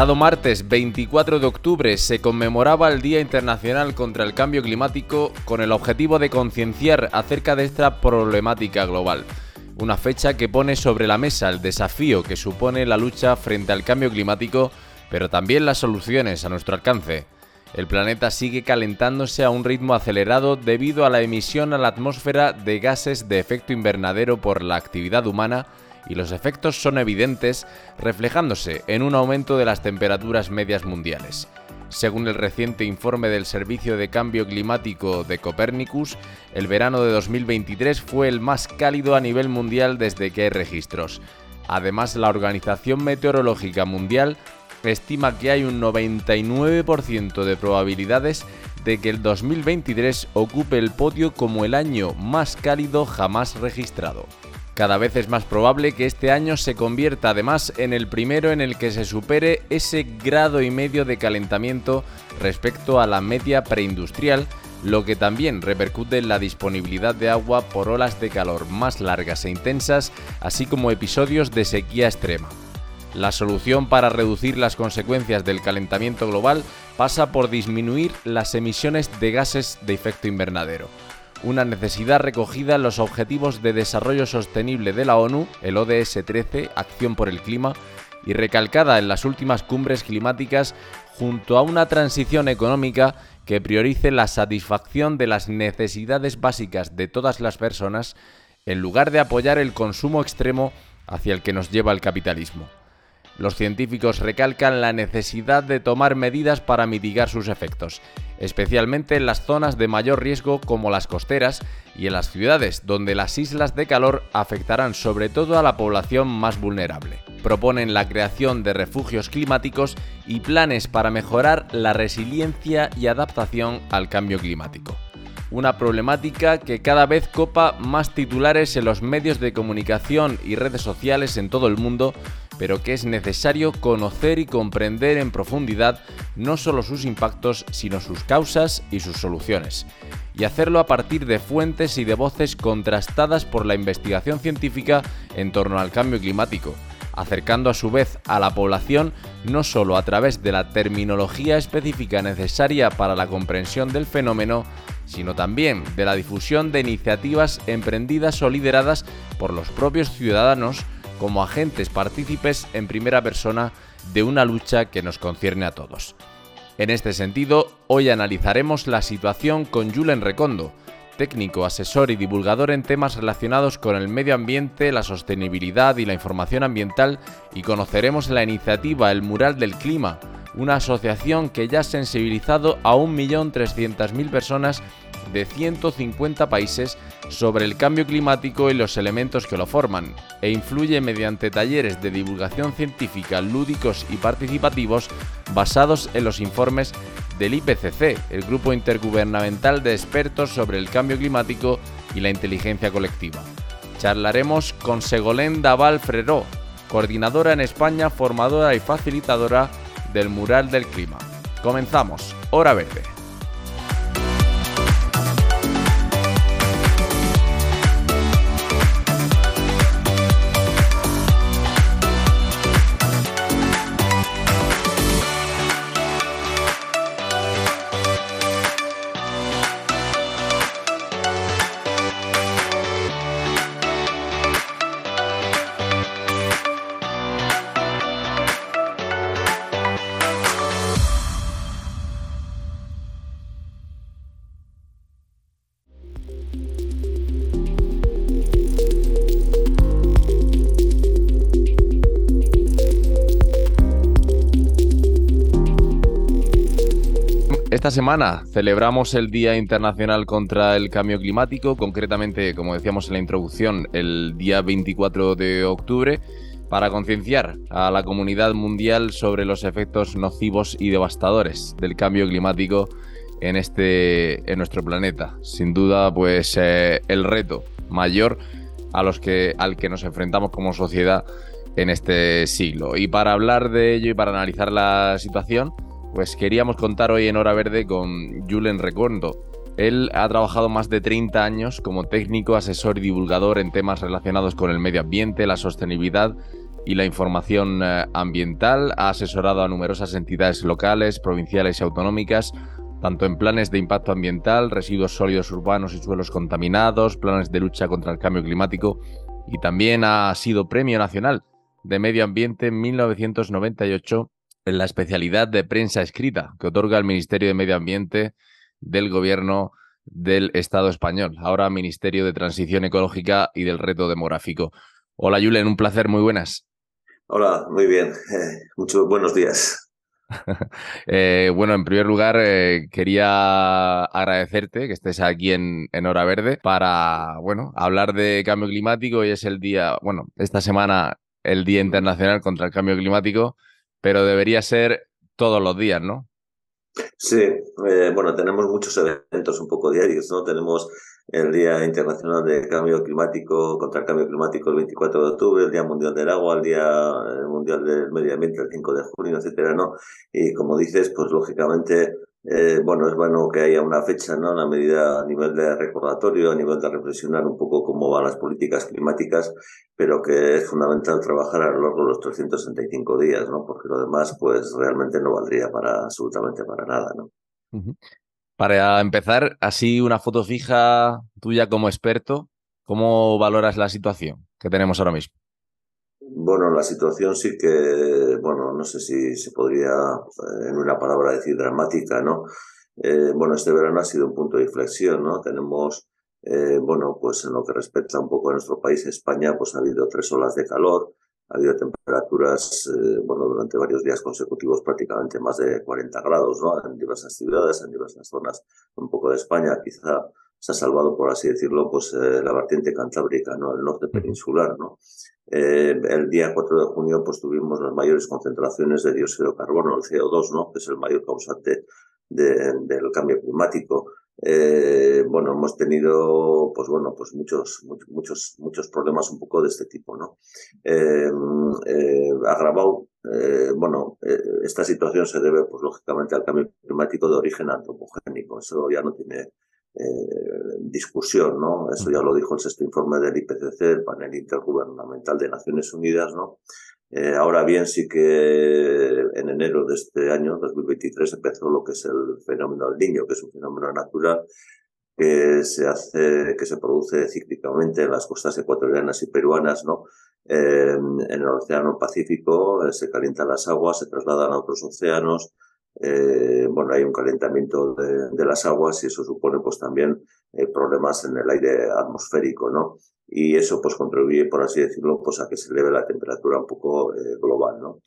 Pasado martes 24 de octubre se conmemoraba el Día Internacional contra el Cambio Climático con el objetivo de concienciar acerca de esta problemática global. Una fecha que pone sobre la mesa el desafío que supone la lucha frente al cambio climático, pero también las soluciones a nuestro alcance. El planeta sigue calentándose a un ritmo acelerado debido a la emisión a la atmósfera de gases de efecto invernadero por la actividad humana y los efectos son evidentes, reflejándose en un aumento de las temperaturas medias mundiales. Según el reciente informe del Servicio de Cambio Climático de Copernicus, el verano de 2023 fue el más cálido a nivel mundial desde que hay registros. Además, la Organización Meteorológica Mundial estima que hay un 99% de probabilidades de que el 2023 ocupe el podio como el año más cálido jamás registrado. Cada vez es más probable que este año se convierta además en el primero en el que se supere ese grado y medio de calentamiento respecto a la media preindustrial, lo que también repercute en la disponibilidad de agua por olas de calor más largas e intensas, así como episodios de sequía extrema. La solución para reducir las consecuencias del calentamiento global pasa por disminuir las emisiones de gases de efecto invernadero una necesidad recogida en los Objetivos de Desarrollo Sostenible de la ONU, el ODS 13, Acción por el Clima, y recalcada en las últimas cumbres climáticas junto a una transición económica que priorice la satisfacción de las necesidades básicas de todas las personas en lugar de apoyar el consumo extremo hacia el que nos lleva el capitalismo. Los científicos recalcan la necesidad de tomar medidas para mitigar sus efectos, especialmente en las zonas de mayor riesgo como las costeras y en las ciudades, donde las islas de calor afectarán sobre todo a la población más vulnerable. Proponen la creación de refugios climáticos y planes para mejorar la resiliencia y adaptación al cambio climático una problemática que cada vez copa más titulares en los medios de comunicación y redes sociales en todo el mundo pero que es necesario conocer y comprender en profundidad no solo sus impactos, sino sus causas y sus soluciones, y hacerlo a partir de fuentes y de voces contrastadas por la investigación científica en torno al cambio climático, acercando a su vez a la población no solo a través de la terminología específica necesaria para la comprensión del fenómeno, sino también de la difusión de iniciativas emprendidas o lideradas por los propios ciudadanos como agentes partícipes en primera persona de una lucha que nos concierne a todos. En este sentido, hoy analizaremos la situación con Julen Recondo, técnico, asesor y divulgador en temas relacionados con el medio ambiente, la sostenibilidad y la información ambiental y conoceremos la iniciativa El Mural del Clima, una asociación que ya ha sensibilizado a 1.300.000 personas de 150 países sobre el cambio climático y los elementos que lo forman, e influye mediante talleres de divulgación científica lúdicos y participativos basados en los informes del IPCC, el Grupo Intergubernamental de Expertos sobre el Cambio Climático y la Inteligencia Colectiva. Charlaremos con Segolén Daval Freró, coordinadora en España, formadora y facilitadora del Mural del Clima. Comenzamos, Hora Verde. Semana celebramos el Día Internacional contra el Cambio Climático, concretamente, como decíamos en la introducción, el día 24 de octubre, para concienciar a la comunidad mundial sobre los efectos nocivos y devastadores del cambio climático en, este, en nuestro planeta. Sin duda, pues eh, el reto mayor a los que, al que nos enfrentamos como sociedad en este siglo. Y para hablar de ello y para analizar la situación, pues queríamos contar hoy en Hora Verde con Julen Recuerdo. Él ha trabajado más de 30 años como técnico, asesor y divulgador en temas relacionados con el medio ambiente, la sostenibilidad y la información eh, ambiental. Ha asesorado a numerosas entidades locales, provinciales y autonómicas, tanto en planes de impacto ambiental, residuos sólidos urbanos y suelos contaminados, planes de lucha contra el cambio climático y también ha sido Premio Nacional de Medio Ambiente en 1998 en la especialidad de prensa escrita que otorga el Ministerio de Medio Ambiente del Gobierno del Estado español, ahora Ministerio de Transición Ecológica y del Reto Demográfico. Hola Julen, un placer, muy buenas. Hola, muy bien. Eh, muchos buenos días. Eh, bueno, en primer lugar, eh, quería agradecerte que estés aquí en, en, Hora Verde para, bueno, hablar de cambio climático. y es el día, bueno, esta semana el Día Internacional contra el Cambio Climático, pero debería ser todos los días, ¿no? Sí, eh, bueno, tenemos muchos eventos un poco diarios, ¿no? Tenemos el Día Internacional de Cambio Climático, contra el Cambio Climático el 24 de octubre, el Día Mundial del Agua, el Día Mundial del Medio Ambiente el 5 de junio, etcétera, ¿no? Y como dices, pues lógicamente eh, bueno, es bueno que haya una fecha, ¿no? Una medida a nivel de recordatorio, a nivel de reflexionar un poco cómo van las políticas climáticas, pero que es fundamental trabajar a lo largo de los 365 días, ¿no? Porque lo demás, pues realmente no valdría para absolutamente para nada, ¿no? Para empezar, así una foto fija tuya como experto, ¿cómo valoras la situación que tenemos ahora mismo? Bueno, la situación sí que, bueno, no sé si se podría eh, en una palabra decir dramática, ¿no? Eh, bueno, este verano ha sido un punto de inflexión, ¿no? Tenemos, eh, bueno, pues en lo que respecta un poco a nuestro país, España, pues ha habido tres olas de calor, ha habido temperaturas, bueno, durante varios días consecutivos prácticamente más de 40 grados, ¿no? En diversas ciudades, en diversas zonas un poco de España, quizá se ha salvado, por así decirlo, pues la vertiente cantábrica, ¿no? El norte peninsular, ¿no? Eh, el día 4 de junio pues tuvimos las mayores concentraciones de dióxido de carbono, el CO2, ¿no? que es el mayor causante del cambio climático. Eh, bueno, hemos tenido, pues bueno, pues muchos, muchos, muchos problemas un poco de este tipo, ¿no? Eh, agravado, bueno, esta situación se debe, pues lógicamente, al cambio climático de origen antropogénico. Eso ya no tiene eh, discusión, ¿no? Eso ya lo dijo el sexto informe del IPCC, el panel intergubernamental de Naciones Unidas, ¿no? Eh, ahora bien, sí que en enero de este año, 2023, empezó lo que es el fenómeno del niño, que es un fenómeno natural que se hace, que se produce cíclicamente en las costas ecuatorianas y peruanas, ¿no? Eh, en el Océano Pacífico se calientan las aguas, se trasladan a otros océanos, eh, bueno, hay un calentamiento de, las aguas y eso supone pues también eh, problemas en el aire atmosférico, ¿no? Y eso pues contribuye, por así decirlo, pues a que se eleve la temperatura un poco eh, global, ¿no?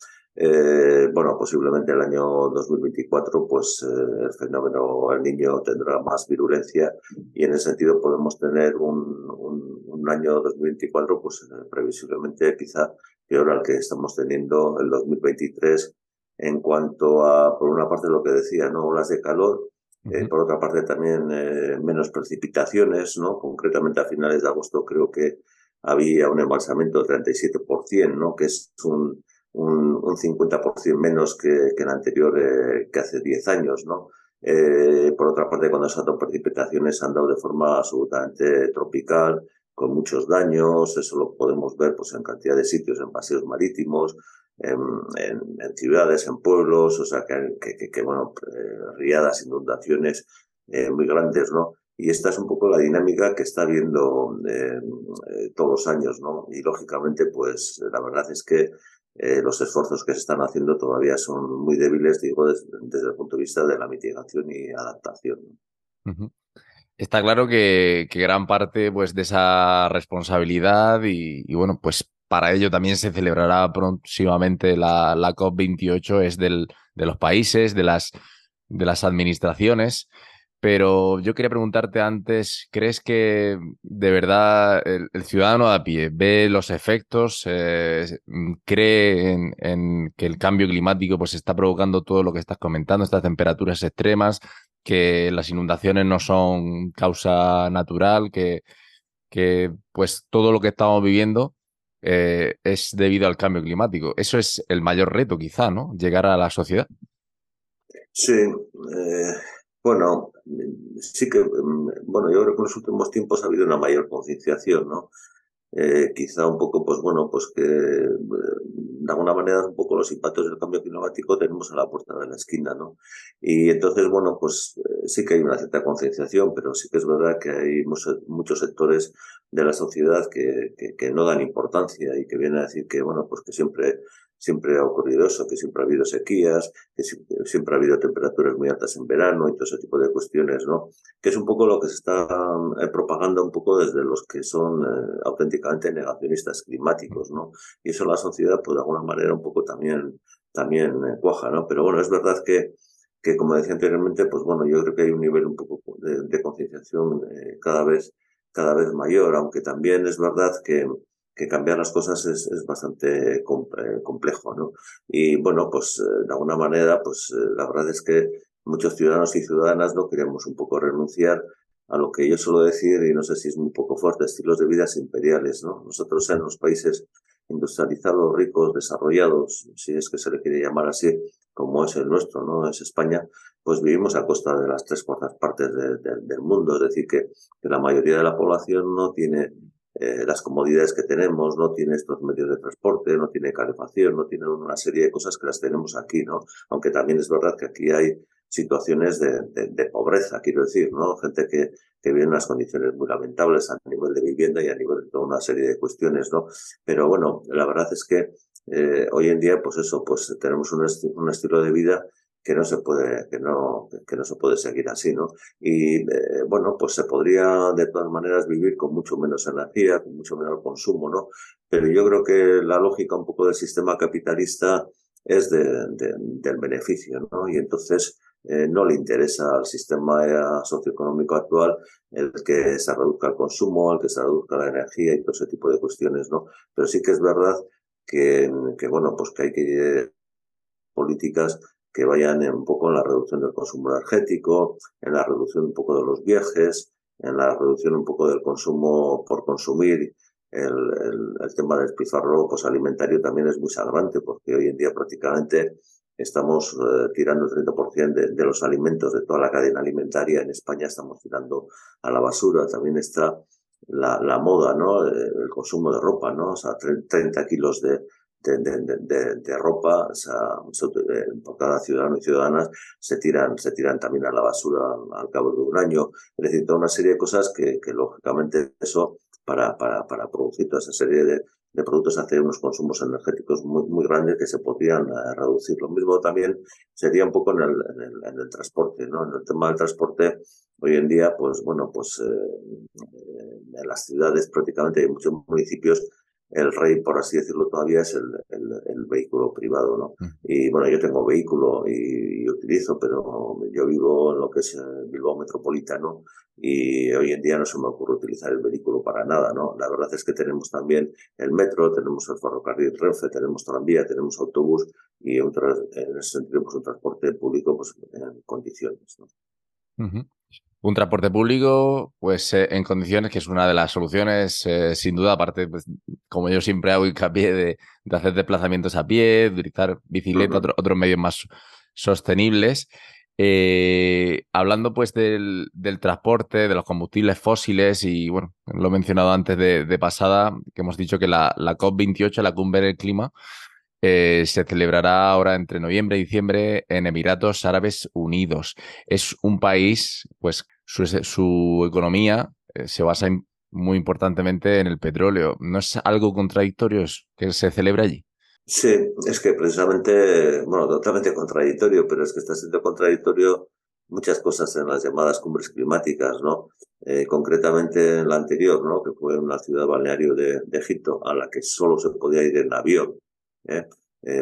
bueno, posiblemente el año 2024, pues el fenómeno El Niño tendrá más virulencia y en ese sentido podemos tener un, un, un año 2024, pues previsiblemente quizá peor al que estamos teniendo el 2023 en cuanto a, por una parte, lo que decía, ¿no? Olas de calor, eh, por otra parte también eh, menos precipitaciones, ¿no? Concretamente a finales de agosto creo que había un embalsamiento del 37%, ¿no? Que es un, un, un 50% menos que, que el anterior, eh, que hace 10 años, ¿no? por otra parte, cuando se han dado precipitaciones han dado de forma absolutamente tropical, con muchos daños, eso lo podemos ver pues en cantidad de sitios, en paseos marítimos, en, ciudades, en pueblos, o sea, que, bueno, eh, riadas, inundaciones eh, muy grandes, ¿no? Y esta es un poco la dinámica que está viendo eh, todos los años, ¿no? Y lógicamente, pues la verdad es que los esfuerzos que se están haciendo todavía son muy débiles, digo, desde, el punto de vista de la mitigación y adaptación. Está claro que, gran parte pues, de esa responsabilidad y, bueno, pues para ello también se celebrará próximamente la, la COP28, es del, de los países, de las, de las administraciones. pero yo quería preguntarte antes, ¿crees que de verdad el, ciudadano a pie ve los efectos, eh, cree en, que el cambio climático pues está provocando todo lo que estás comentando, estas temperaturas extremas, que las inundaciones no son causa natural, que, que pues todo lo que estamos viviendo eh, es debido al cambio climático? Eso es el mayor reto quizá, ¿no? Llegar a la sociedad. Sí, eh, bueno, sí que, mm, bueno, yo creo que en los últimos tiempos ha habido una mayor concienciación, ¿no? Eh, quizá un poco, pues bueno, pues que eh, de alguna manera un poco los impactos del cambio climático tenemos a la puerta de la esquina, ¿no? Y entonces, bueno, pues eh, sí que hay una cierta concienciación, pero sí que es verdad que hay muchos, sectores de la sociedad que, que, que, no dan importancia y que vienen a decir que, bueno, pues que siempre siempre ha ocurrido eso, que siempre ha habido sequías, que siempre ha habido temperaturas muy altas en verano y todo ese tipo de cuestiones, ¿no? Que es un poco lo que se está eh, propagando un poco desde los que son eh, auténticamente negacionistas climáticos, ¿no? Y eso la sociedad, pues de alguna manera un poco también, también eh, cuaja, ¿no? Pero bueno, es verdad que que como decía anteriormente, pues bueno, yo creo que hay un nivel un poco de, concienciación cada vez cada vez mayor, aunque también es verdad que, que cambiar las cosas es, es bastante complejo, ¿no? Y bueno, pues eh, de alguna manera, pues eh, la verdad es que muchos ciudadanos y ciudadanas no queremos un poco renunciar a lo que yo suelo decir, y no sé si es muy poco fuerte, estilos de vidas imperiales, ¿no? Nosotros en los países industrializados, ricos, desarrollados, si es que se le quiere llamar así, como es el nuestro, ¿no? Es España, pues vivimos a costa de las tres cuartas partes del mundo, es decir, que la mayoría de la población no tiene eh, las comodidades que tenemos, no tiene estos medios de transporte, no tiene calefacción, no tiene una serie de cosas que las tenemos aquí, ¿no? Aunque también es verdad que aquí hay situaciones de, de, pobreza, quiero decir, ¿no? Gente que, que vive en unas condiciones muy lamentables a nivel de vivienda y a nivel de toda una serie de cuestiones, ¿no? Pero bueno, la verdad es que eh, hoy en día, pues eso, pues tenemos un, un estilo de vida que no se puede, que no, que no se puede seguir así, ¿no? Y eh, bueno, pues se podría de todas maneras vivir con mucho menos energía, con mucho menor consumo, ¿no? Pero yo creo que la lógica un poco del sistema capitalista es de, del beneficio, ¿no? Y entonces eh, no le interesa al sistema socioeconómico actual el que se reduzca el consumo, el que se reduzca la energía y todo ese tipo de cuestiones, ¿no? Pero sí que es verdad que, que bueno, pues que hay que políticas que vayan un poco en la reducción del consumo energético, en la reducción un poco de los viajes, en la reducción un poco del consumo por consumir. El, el, tema del despilfarro pues, alimentario también es muy sangrante porque hoy en día prácticamente estamos eh, tirando el 30% de, de, los alimentos de toda la cadena alimentaria. En España estamos tirando a la basura. También está la, la moda, ¿no? El consumo de ropa, ¿no? O sea, 30 kilos de, de, de, ropa, o sea, por cada ciudadano y ciudadanas se tiran, se tiran también a la basura al, cabo de un año. Es decir, toda una serie de cosas que, que lógicamente eso, para, para, para producir toda esa serie de, de productos hace unos consumos energéticos muy, muy grandes que se podrían eh, reducir. Lo mismo también sería un poco en el, en el, en el, transporte, ¿no? En el tema del transporte, hoy en día, pues bueno, pues eh, en las ciudades prácticamente hay muchos municipios el rey, por así decirlo, todavía es el, el, vehículo privado, ¿no? Mm. Y bueno, yo tengo vehículo y, utilizo, pero yo vivo en lo que es el Bilbao Metropolitano y hoy en día no se me ocurre utilizar el vehículo para nada, ¿no? La verdad es que tenemos también el metro, tenemos el ferrocarril Renfe, tenemos tranvía, tenemos autobús y en ese sentido, pues un transporte público pues en condiciones, ¿no? Un transporte público, pues eh, en condiciones, que es una de las soluciones, eh, sin duda, aparte, pues, como yo siempre hago hincapié de, de hacer desplazamientos a pie, de utilizar bicicleta, otros medios más sostenibles. Eh, hablando pues del, del, transporte, de los combustibles fósiles y bueno, lo he mencionado antes de, de pasada, que hemos dicho que la, la COP28, la cumbre del clima, eh, se celebrará ahora entre noviembre y diciembre en Emiratos Árabes Unidos. Es un país, pues su, economía eh, se basa muy importantemente en el petróleo. ¿No es algo contradictorio que se celebre allí? Sí, es que precisamente, bueno, totalmente contradictorio, pero es que está siendo contradictorio muchas cosas en las llamadas cumbres climáticas, ¿no? Eh, concretamente en la anterior, ¿no? Que fue una ciudad balneario de, Egipto, a la que solo se podía ir en avión ¿eh?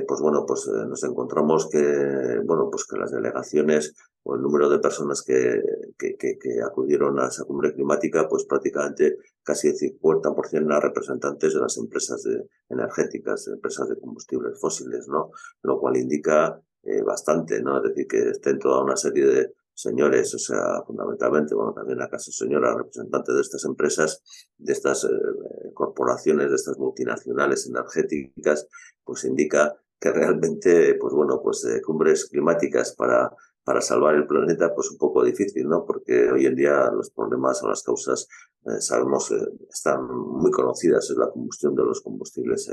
pues bueno, pues nos encontramos que, bueno, pues que las delegaciones o el número de personas que, que, acudieron a esa cumbre climática, pues prácticamente casi el 50% eran representantes de las empresas energéticas, empresas de combustibles fósiles, ¿no? Lo cual indica eh, bastante, ¿no? Es decir, que estén toda una serie de, señores, o sea, fundamentalmente, bueno, también la casa señora, representante de estas empresas, de estas eh, corporaciones, de estas multinacionales energéticas, pues indica que realmente, pues bueno, pues eh, cumbres climáticas para, para salvar el planeta, pues un poco difícil, ¿no? Porque hoy en día los problemas o las causas, eh, sabemos, están muy conocidas, es la combustión de los combustibles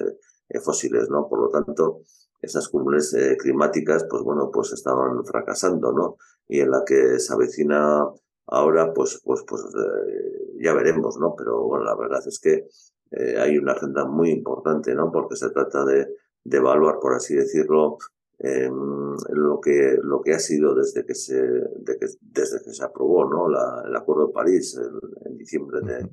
fósiles, ¿no? Por lo tanto, esas cumbres climáticas, pues bueno, pues estaban fracasando, ¿no? y en la que se avecina ahora, pues, pues, pues eh, ya veremos, ¿no? Pero bueno, la verdad es que eh, hay una agenda muy importante, ¿no? Porque se trata de, de evaluar, por así decirlo, em, lo que lo que ha sido desde que se de que, desde que se aprobó no la, el acuerdo de París en, diciembre de,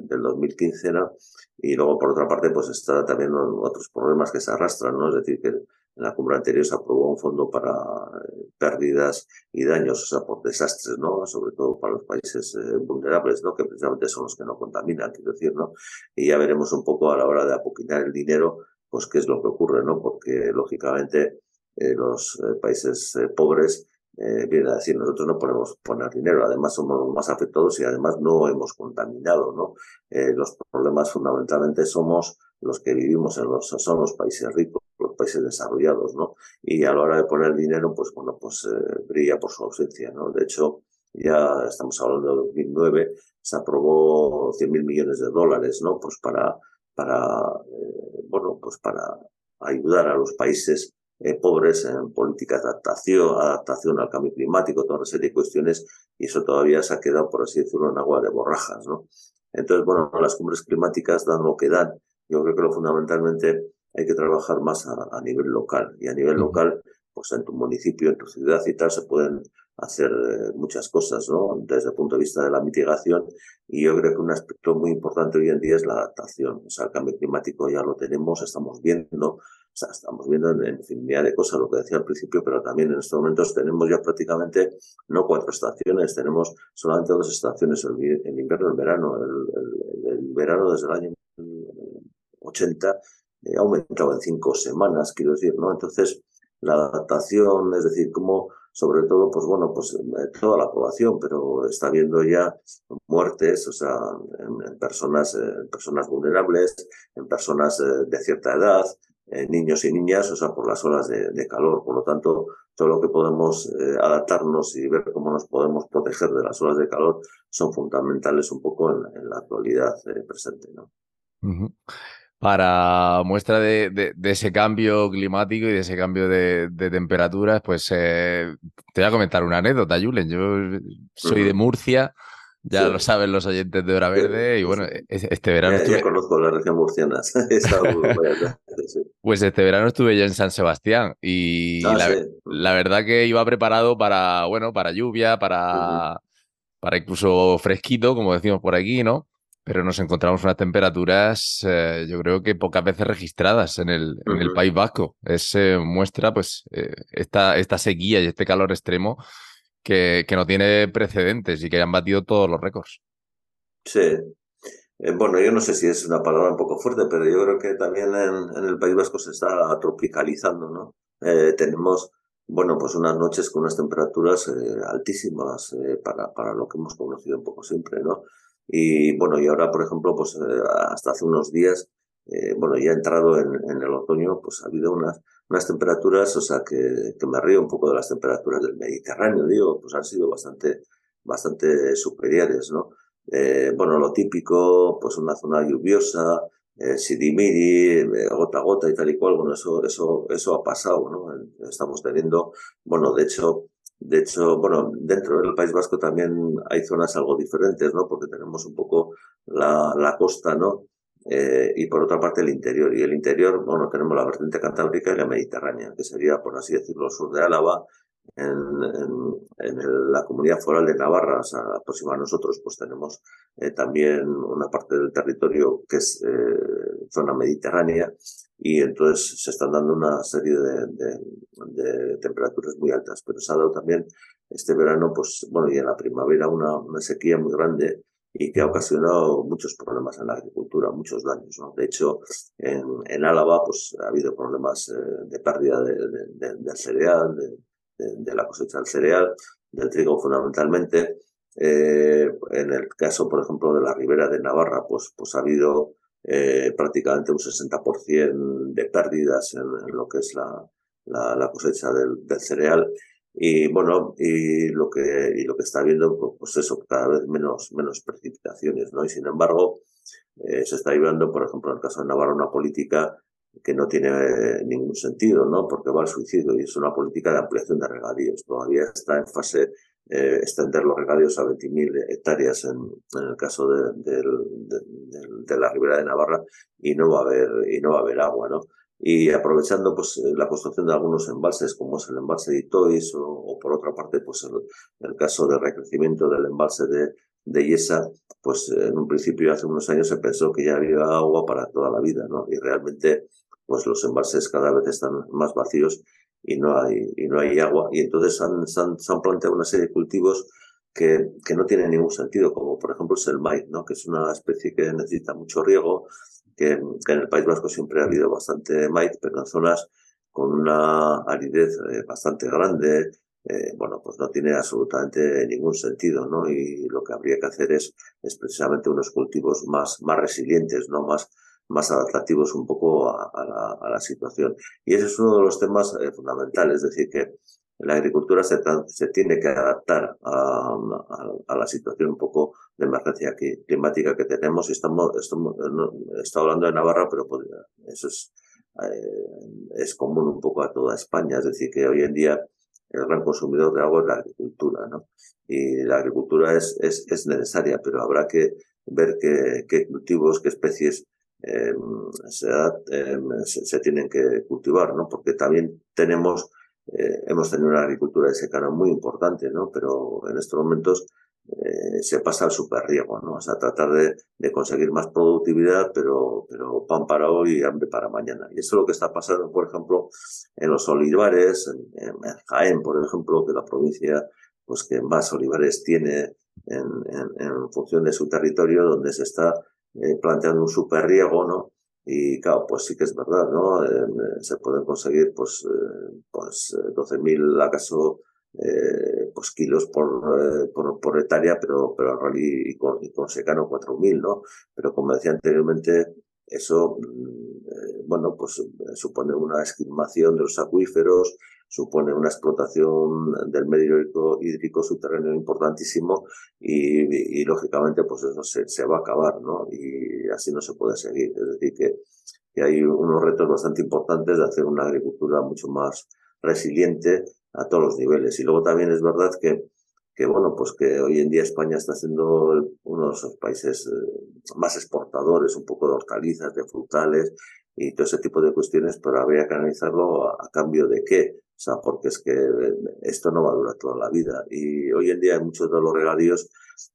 del 2015 ¿no? y luego por otra parte pues está también otros problemas que se arrastran no es decir que en la cumbre anterior se aprobó un fondo para eh, pérdidas y daños, o sea, por desastres, ¿no? Sobre todo para los países eh, vulnerables, ¿no? Que precisamente son los que no contaminan, quiero decir, ¿no? Y ya veremos un poco a la hora de apoquinar el dinero, pues qué es lo que ocurre, ¿no? Porque, lógicamente, eh, los países pobres viene a decir, nosotros no podemos poner dinero, además somos los más afectados y además no hemos contaminado, ¿no? los problemas fundamentalmente somos los que vivimos en los, son los países ricos países desarrollados, ¿no? Y a la hora de poner dinero, pues bueno, pues eh, brilla por su ausencia, ¿no? De hecho, ya estamos hablando de 2009, se aprobó 100 millones de dólares, ¿no? Pues para, para eh, bueno, pues para ayudar a los países eh, pobres en políticas de adaptación, adaptación al cambio climático, toda una serie de cuestiones, y eso todavía se ha quedado, por así decirlo, en agua de borrajas, ¿no? Entonces, bueno, las cumbres climáticas dan lo que dan. Yo creo que lo fundamentalmente hay que trabajar más a, nivel local. Y a nivel local, pues en tu municipio, en tu ciudad y tal, se pueden hacer eh, muchas cosas, ¿no? Desde el punto de vista de la mitigación. Y yo creo que un aspecto muy importante hoy en día es la adaptación. O sea, el cambio climático ya lo tenemos, estamos viendo, o sea, estamos viendo en, infinidad de cosas, lo que decía al principio, pero también en estos momentos tenemos ya prácticamente no cuatro estaciones, tenemos solamente dos estaciones, el, invierno y el verano. El, el verano desde el año 80 eh, ha aumentado en cinco semanas, quiero decir, ¿no? Entonces, la adaptación, es decir, como sobre todo, pues bueno, pues eh, toda la población, pero está viendo ya muertes, o sea, en, personas, eh, en personas vulnerables, en personas de cierta edad, niños y niñas, o sea, por las olas de, calor. Por lo tanto, todo lo que podemos adaptarnos y ver cómo nos podemos proteger de las olas de calor son fundamentales un poco en, la actualidad presente, ¿no? Para muestra de, ese cambio climático y de ese cambio de, temperaturas, pues eh, te voy a comentar una anécdota, Julen. Yo soy de Murcia, ya lo saben los oyentes de Hora Verde, y bueno, este verano estuve... conozco la región murciana. pues este verano estuve yo en San Sebastián y ah, la, verdad que iba preparado para, bueno, para lluvia, para, para incluso fresquito, como decimos por aquí, ¿no? Pero nos encontramos unas temperaturas, eh, yo creo que pocas veces registradas en el, en el País Vasco. Es eh, muestra, pues, eh, esta, esta sequía y este calor extremo que, que no tiene precedentes y que han batido todos los récords. Sí. bueno, yo no sé si es una palabra un poco fuerte, pero yo creo que también en, en el País Vasco se está tropicalizando, ¿no? tenemos bueno, pues unas noches con unas temperaturas altísimas para, para lo que hemos conocido un poco siempre, ¿no? Y bueno, y ahora, por ejemplo, pues eh, hasta hace unos días, eh, bueno, ya entrado en, el otoño, pues ha habido unas, unas temperaturas, o sea, que, que me río un poco de las temperaturas del Mediterráneo, digo, pues han sido bastante, bastante superiores, ¿no? Eh, bueno, lo típico, pues una zona lluviosa, eh, sidimiri, gota a gota y tal y cual, bueno, eso, eso, eso ha pasado, ¿no? Estamos teniendo, bueno, de hecho, de hecho, bueno, dentro del País Vasco también hay zonas algo diferentes, ¿no? Porque tenemos un poco la, la costa, ¿no? Eh, y por otra parte el interior. Y el interior, bueno, tenemos la vertiente cantábrica y la mediterránea, que sería, por así decirlo, el sur de Álava, en, en, la comunidad foral de Navarra, o sea, próxima a nosotros, pues tenemos eh, también una parte del territorio que es eh, zona mediterránea y entonces se están dando una serie de, temperaturas muy altas, pero se ha dado también este verano, pues bueno, y en la primavera una, una sequía muy grande y que ha ocasionado muchos problemas en la agricultura, muchos daños. ¿no? De hecho, en, en, Álava pues, ha habido problemas eh, de pérdida del cereal, de, la cosecha del cereal, del trigo fundamentalmente. Eh, en el caso, por ejemplo, de la ribera de Navarra, pues, pues ha habido eh, prácticamente un 60% de pérdidas en, lo que es la, la, cosecha del, cereal. Y bueno, y lo que, y lo que está viendo, pues, pues eso, cada vez menos, menos precipitaciones, ¿no? Y sin embargo, eh, se está llevando, por ejemplo, en el caso de Navarra, una política que no tiene ningún sentido, ¿no? Porque va al suicidio y es una política de ampliación de regadíos. Todavía está en fase eh, extender los regadíos a 20.000 hectáreas en, el caso de, la ribera de Navarra y no va a haber y no va a haber agua, ¿no? Y aprovechando pues la construcción de algunos embalses como es el embalse de Itois o, por otra parte pues el, el, caso de recrecimiento del embalse de, de Yesa, pues en un principio hace unos años se pensó que ya había agua para toda la vida, ¿no? Y realmente pues los embalses cada vez están más vacíos y no hay, y no hay agua. Y entonces han, se, han, planteado una serie de cultivos que, que, no tienen ningún sentido, como por ejemplo es el maíz, ¿no? que es una especie que necesita mucho riego, que, en el País Vasco siempre ha habido bastante maíz, pero en zonas con una aridez eh, bastante grande, eh, bueno, pues no tiene absolutamente ningún sentido, ¿no? Y lo que habría que hacer es, es precisamente unos cultivos más, más resilientes, ¿no? Más, más adaptativos un poco a, a, la, situación. Y ese es uno de los temas eh, fundamentales, es decir, que la agricultura se, se tiene que adaptar a, a, la situación un poco de emergencia climática que tenemos. Y estamos, estamos está hablando de Navarra, pero eso es, eh, es común un poco a toda España. Es decir, que hoy en día el gran consumidor de agua es la agricultura, ¿no? Y la agricultura es, es, es necesaria, pero habrá que ver qué, qué cultivos, qué especies se, eh, se, tienen que cultivar, ¿no? Porque también tenemos, eh, hemos tenido una agricultura de secano muy importante, ¿no? Pero en estos momentos eh, se pasa al superriego, ¿no? O sea, tratar de, conseguir más productividad, pero, pero pan para hoy y hambre para mañana. Y eso es lo que está pasando, por ejemplo, en los olivares, en, Jaén, por ejemplo, que la provincia pues que más olivares tiene en, en, en función de su territorio, donde se está eh, planteando un superriego, ¿no? Y claro, pues sí que es verdad, ¿no? Eh, se pueden conseguir pues, eh, pues 12.000 acaso eh, pues kilos por, por, por, hectárea, pero, pero y, con, y con secano 4.000, ¿no? Pero como decía anteriormente, eso, mm, bueno, pues supone una esquilmación de los acuíferos, supone una explotación del medio hídrico, subterráneo importantísimo y, lógicamente pues eso se, va a acabar, ¿no? Y así no se puede seguir. Es decir, que, hay unos retos bastante importantes de hacer una agricultura mucho más resiliente a todos los niveles. Y luego también es verdad que, que bueno, pues que hoy en día España está siendo uno de los países eh, más exportadores, un poco de hortalizas, de frutales y todo ese tipo de cuestiones, pero habría que analizarlo a cambio de qué. O sea, porque es que esto no va a durar toda la vida. Y hoy en día hay muchos de los regadíos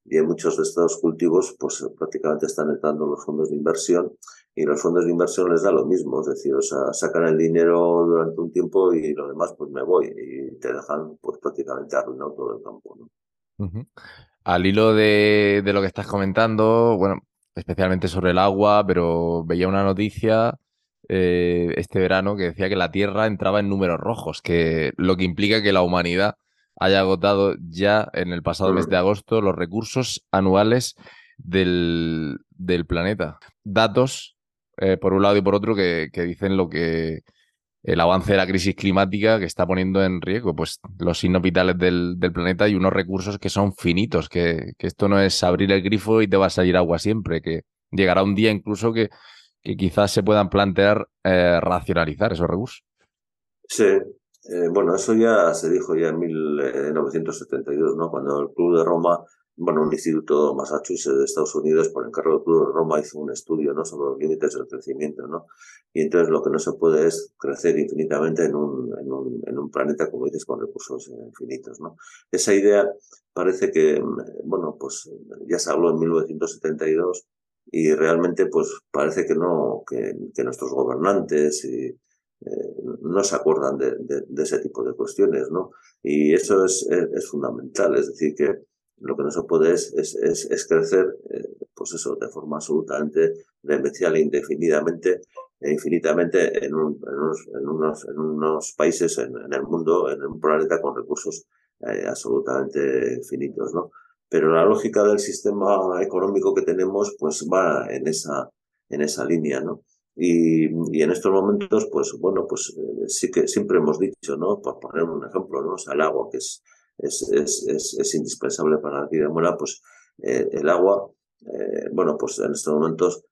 y en muchos de estos cultivos, pues prácticamente están entrando los fondos de inversión y los fondos de inversión les da lo mismo. Es decir, o sea, sacan el dinero durante un tiempo y lo demás, pues me voy y te dejan pues prácticamente arruinado todo el campo. Al hilo de, de lo que estás comentando, bueno, especialmente sobre el agua, pero veía una noticia eh, este verano que decía que la Tierra entraba en números rojos, que lo que implica que la humanidad haya agotado ya en el pasado mes de agosto los recursos anuales del, del planeta. Datos, eh, por un lado y por otro, que, que, dicen lo que el avance de la crisis climática que está poniendo en riesgo pues, los signos vitales del, del planeta y unos recursos que son finitos, que, que esto no es abrir el grifo y te va a salir agua siempre, que llegará un día incluso que que quizás se puedan plantear eh, racionalizar esos recursos. Sí, eh, bueno, eso ya se dijo ya en 1972, ¿no? Cuando el Club de Roma, bueno, un instituto Massachusetts de Estados Unidos, por encargo del Club de Roma, hizo un estudio, ¿no? Sobre los límites del crecimiento, ¿no? Y entonces lo que no se puede es crecer infinitamente en un, en un, en un planeta, como dices, con recursos infinitos, ¿no? Esa idea parece que, bueno, pues ya se habló en 1972 y realmente pues parece que no, que, nuestros gobernantes eh, no se acuerdan de, ese tipo de cuestiones, ¿no? Y eso es, es, fundamental, es decir, que lo que no se puede es, es, crecer, eh, pues eso, de forma absolutamente demencial e indefinidamente e infinitamente en, unos, en, unos, en unos países en, el mundo, en un planeta con recursos eh, absolutamente finitos, ¿no? Pero la lógica del sistema económico que tenemos, pues va en esa, en esa línea, ¿no? Y, y, en estos momentos, pues bueno, pues eh, sí que siempre hemos dicho, ¿no? Por poner un ejemplo, ¿no? O sea, el agua, que es, es, es, es, indispensable para la vida humana, pues eh, el agua, eh, bueno, pues en estos momentos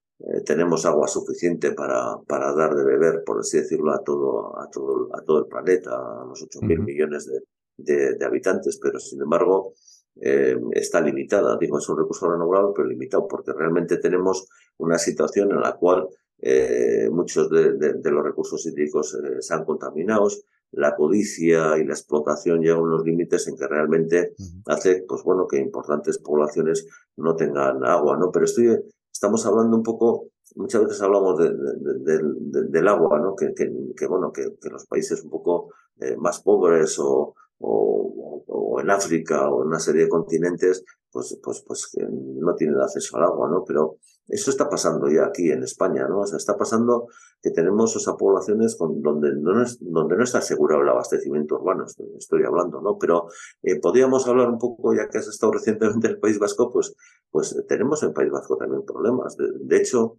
tenemos agua suficiente para, para dar de beber, por así decirlo, a todo, a todo, a todo el planeta, a los 8.000 mil millones de, de, de, habitantes, pero sin embargo, eh, está limitada. Digo, es un recurso renovable, pero limitado, porque realmente tenemos una situación en la cual eh, muchos de, los recursos hídricos eh, están contaminados, la codicia y la explotación llegan a unos límites en que realmente hace, pues bueno, que importantes poblaciones no tengan agua, ¿no? Pero estoy, estamos hablando un poco, muchas veces hablamos del agua, ¿no? Que, que, bueno, que, los países un poco más pobres o, o, en África o en una serie de continentes, pues, pues, pues que no tienen acceso al agua, ¿no? Pero eso está pasando ya aquí en España, ¿no? O sea, está pasando que tenemos esas poblaciones con, donde, no es, donde no está asegurado el abastecimiento urbano, estoy, hablando, ¿no? Pero eh, podríamos hablar un poco, ya que has estado recientemente en el País Vasco, pues, pues tenemos en el País Vasco también problemas. De, hecho,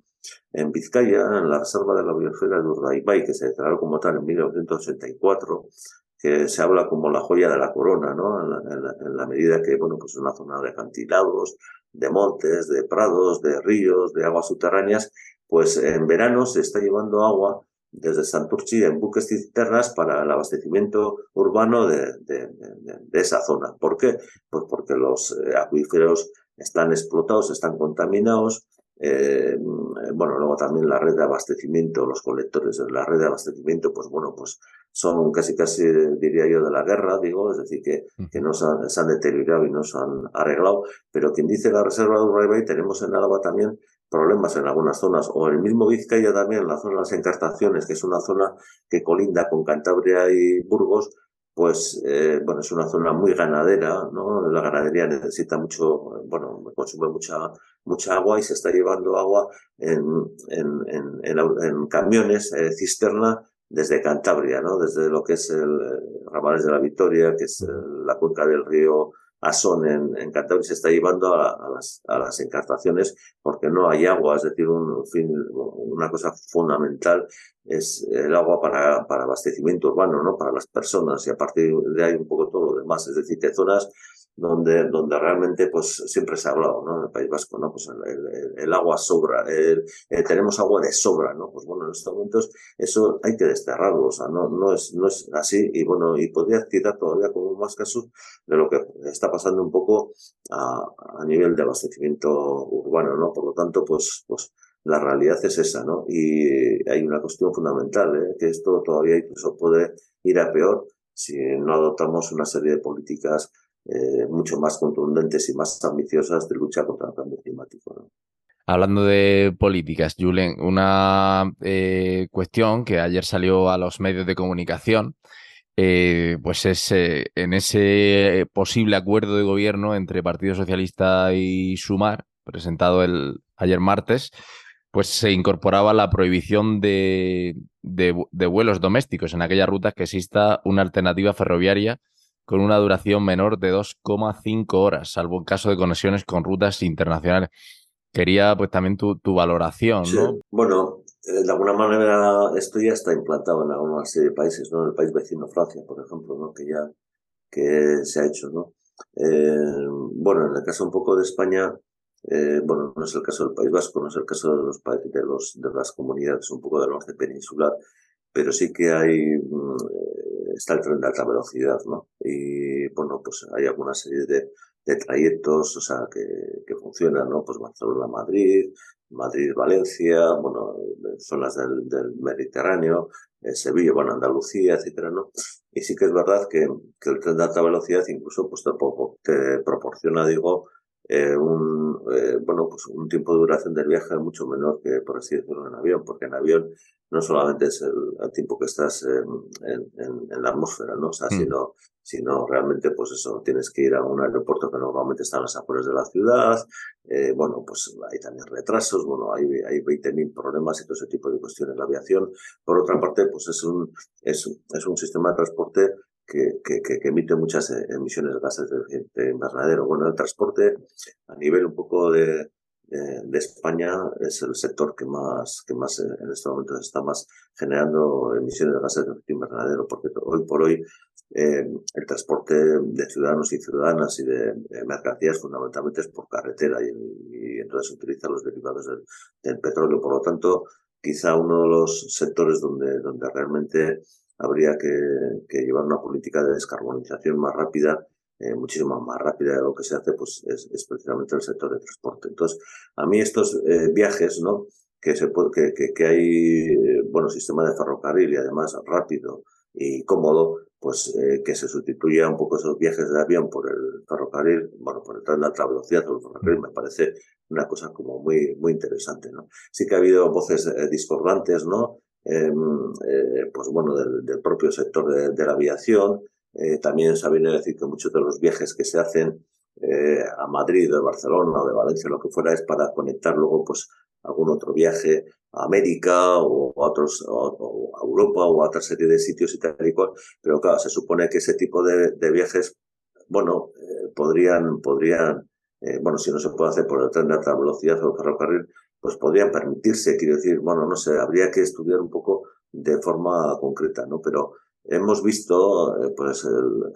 en Vizcaya, en la reserva de la biosfera de Urdaibai, que se declaró como tal en 1984, que se habla como la joya de la corona, ¿no? En la, medida que, bueno, pues es una zona de acantilados, de montes, de prados, de ríos, de aguas subterráneas, pues en verano se está llevando agua desde Santurchi en buques cisternas para el abastecimiento urbano de, de, esa zona. ¿Por qué? Pues porque los eh, acuíferos están explotados, están contaminados, eh, bueno, luego también la red de abastecimiento, los colectores de la red de abastecimiento, pues bueno, pues son casi casi, diría yo, de la guerra, digo, es decir, que, que no se han, deteriorado y no se han arreglado, pero quien dice la reserva de Uruguay, tenemos en Álava también problemas en algunas zonas, o el mismo Vizcaya también, la zona de las encartaciones, que es una zona que colinda con Cantabria y Burgos, pues eh, bueno, es una zona muy ganadera, ¿no? La ganadería necesita mucho, bueno, consume mucha, mucha agua y se está llevando agua en, en, en, en camiones eh, cisterna desde Cantabria, ¿no? Desde lo que es el eh, Ramales de la Victoria, que es la cuenca del río Asón en, en Cantabria, se está llevando a, las, a las encartaciones porque no hay agua, es decir, un, fin, una cosa fundamental es el agua para, para abastecimiento urbano, ¿no? Para las personas y a partir de ahí un poco todo lo demás. Es decir, que zonas donde, donde realmente pues siempre se ha hablado, ¿no? En el País Vasco, ¿no? Pues el, agua sobra, el, eh, tenemos agua de sobra, ¿no? Pues bueno, en estos momentos eso hay que desterrarlo, o sea, no, no es, no es así y bueno, y podría citar todavía como más casos de lo que está pasando un poco a, a nivel de abastecimiento urbano, ¿no? Por lo tanto, pues, pues la realidad es esa, ¿no? Y hay una cuestión fundamental, ¿eh? que esto todavía incluso puede ir a peor si no adoptamos una serie de políticas eh, mucho más contundentes y más ambiciosas de lucha contra el cambio climático. Hablando de políticas, Julen, una eh, cuestión que ayer salió a los medios de comunicación, pues es en ese posible acuerdo de gobierno entre Partido Socialista y Sumar, presentado el, ayer martes, pues se incorporaba la prohibición de, de, vuelos domésticos en aquellas rutas que exista una alternativa ferroviaria con una duración menor de 2,5 horas, salvo en caso de conexiones con rutas internacionales. Quería pues también tu, tu valoración, ¿no? Bueno, eh, de alguna manera esto ya está implantado en alguna serie de países, ¿no? En el país vecino Francia, por ejemplo, ¿no? Que ya que se ha hecho, ¿no? Eh, bueno, en el caso un poco de España, eh, bueno, no es el caso del País Vasco, no es el caso de los, de los de las comunidades un poco del norte peninsular, pero sí que hay mm, eh, está el tren de alta velocidad, ¿no? Y bueno, pues hay alguna serie de, trayectos, o sea, que, funcionan, ¿no? Pues Barcelona-Madrid, Madrid-Valencia, bueno, zonas del, del Mediterráneo, eh, Sevilla, bueno, Andalucía, etcétera, ¿no? Y sí que es verdad que, que el tren de alta velocidad incluso pues te, te proporciona, digo, eh, un, eh, bueno, pues un tiempo de duración del viaje mucho menor que, por así decirlo, en avión, porque en avión no solamente es el, tiempo que estás en, en, la atmósfera, ¿no? O sea, mm. sino, sino realmente, pues eso, tienes que ir a un aeropuerto que normalmente está en las afueras de la ciudad, eh, bueno, pues hay también retrasos, bueno, hay, hay 20.000 problemas y todo ese tipo de cuestiones. La aviación, por otra parte, pues es un, es, es un sistema de transporte que, que, que, emite muchas eh, emisiones de gases de, invernadero. Bueno, el transporte a nivel un poco de, de, España es el sector que más, que más eh, en este momento está más generando emisiones de gases de efecto invernadero, porque hoy por hoy eh, el transporte de ciudadanos y ciudadanas y de, mercancías fundamentalmente es por carretera y, y entonces se utilizan los derivados del, del, petróleo. Por lo tanto, quizá uno de los sectores donde, donde realmente habría que, llevar una política de descarbonización más rápida, eh, muchísimo más rápida de lo que se hace, pues es, precisamente el sector de transporte. Entonces, a mí estos eh, viajes, ¿no? Que, se puede, que, que, hay, eh, bueno, sistema de ferrocarril y además rápido y cómodo, pues que se sustituya un poco esos viajes de avión por el ferrocarril, bueno, por el tren de alta velocidad o el ferrocarril, me parece una cosa como muy, muy interesante, ¿no? Sí que ha habido voces discordantes, ¿no? Em, eh, pues bueno, del, propio sector de, la aviación. Eh, también se viene a decir que muchos de los viajes que se hacen eh, a Madrid, de Barcelona o de Valencia, lo que fuera, es para conectar luego pues algún otro viaje a América o a otros a Europa o a otra serie de sitios y tal y cual. Pero claro, se supone que ese tipo de, de viajes, bueno, podrían, podrían bueno, si no se puede hacer por el tren de alta velocidad o el ferrocarril, pues podrían permitirse, quiero decir, bueno, no sé, habría que estudiar un poco de forma concreta, ¿no? Pero hemos visto, eh, pues,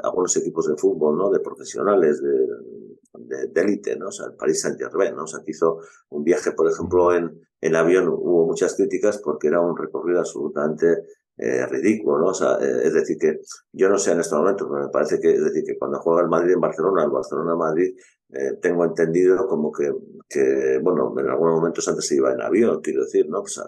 algunos equipos de fútbol, ¿no? De profesionales, de, de, élite, ¿no? O sea, el Paris Saint-Germain, ¿no? O sea, que hizo un viaje, por ejemplo, en, en avión, hubo muchas críticas porque era un recorrido absolutamente eh, ridículo, ¿no? O sea, eh, es decir, que yo no sé en estos momentos, pero me parece que, es decir, que cuando juega el Madrid en Barcelona, el Barcelona-Madrid, eh, tengo entendido como que, que, bueno, en algunos momentos antes se iba en avión, quiero decir, ¿no? Pues,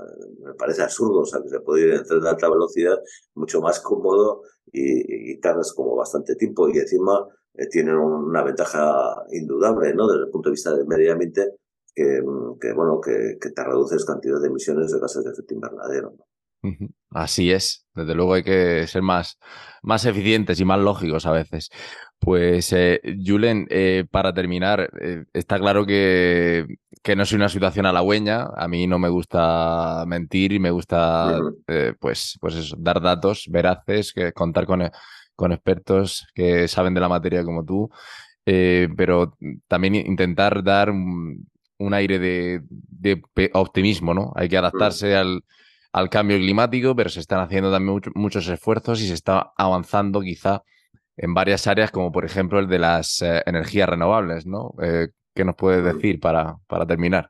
me parece absurdo, o sea, que se puede ir en tren de alta velocidad mucho más cómodo y, y tardas como bastante tiempo y encima eh, tienen una ventaja indudable, ¿no? Desde el punto de vista del medio ambiente, que, que bueno, que, que te reduces cantidad de emisiones de gases de efecto invernadero. Así es, desde luego hay que ser más, más eficientes y más lógicos a veces. Pues, eh, Julen, eh, para terminar, eh, está claro que, que, no soy una situación halagüeña. A mí no me gusta mentir y me gusta, eh, pues, pues eso, dar datos veraces, que contar con, con expertos que saben de la materia como tú, pero también intentar dar un, un aire de, de, optimismo, ¿no? Hay que adaptarse al al cambio climático, pero se están haciendo también muchos esfuerzos y se está avanzando quizá en varias áreas, como por ejemplo el de las eh, energías renovables, ¿no? Eh, ¿Qué nos puedes decir para, para terminar?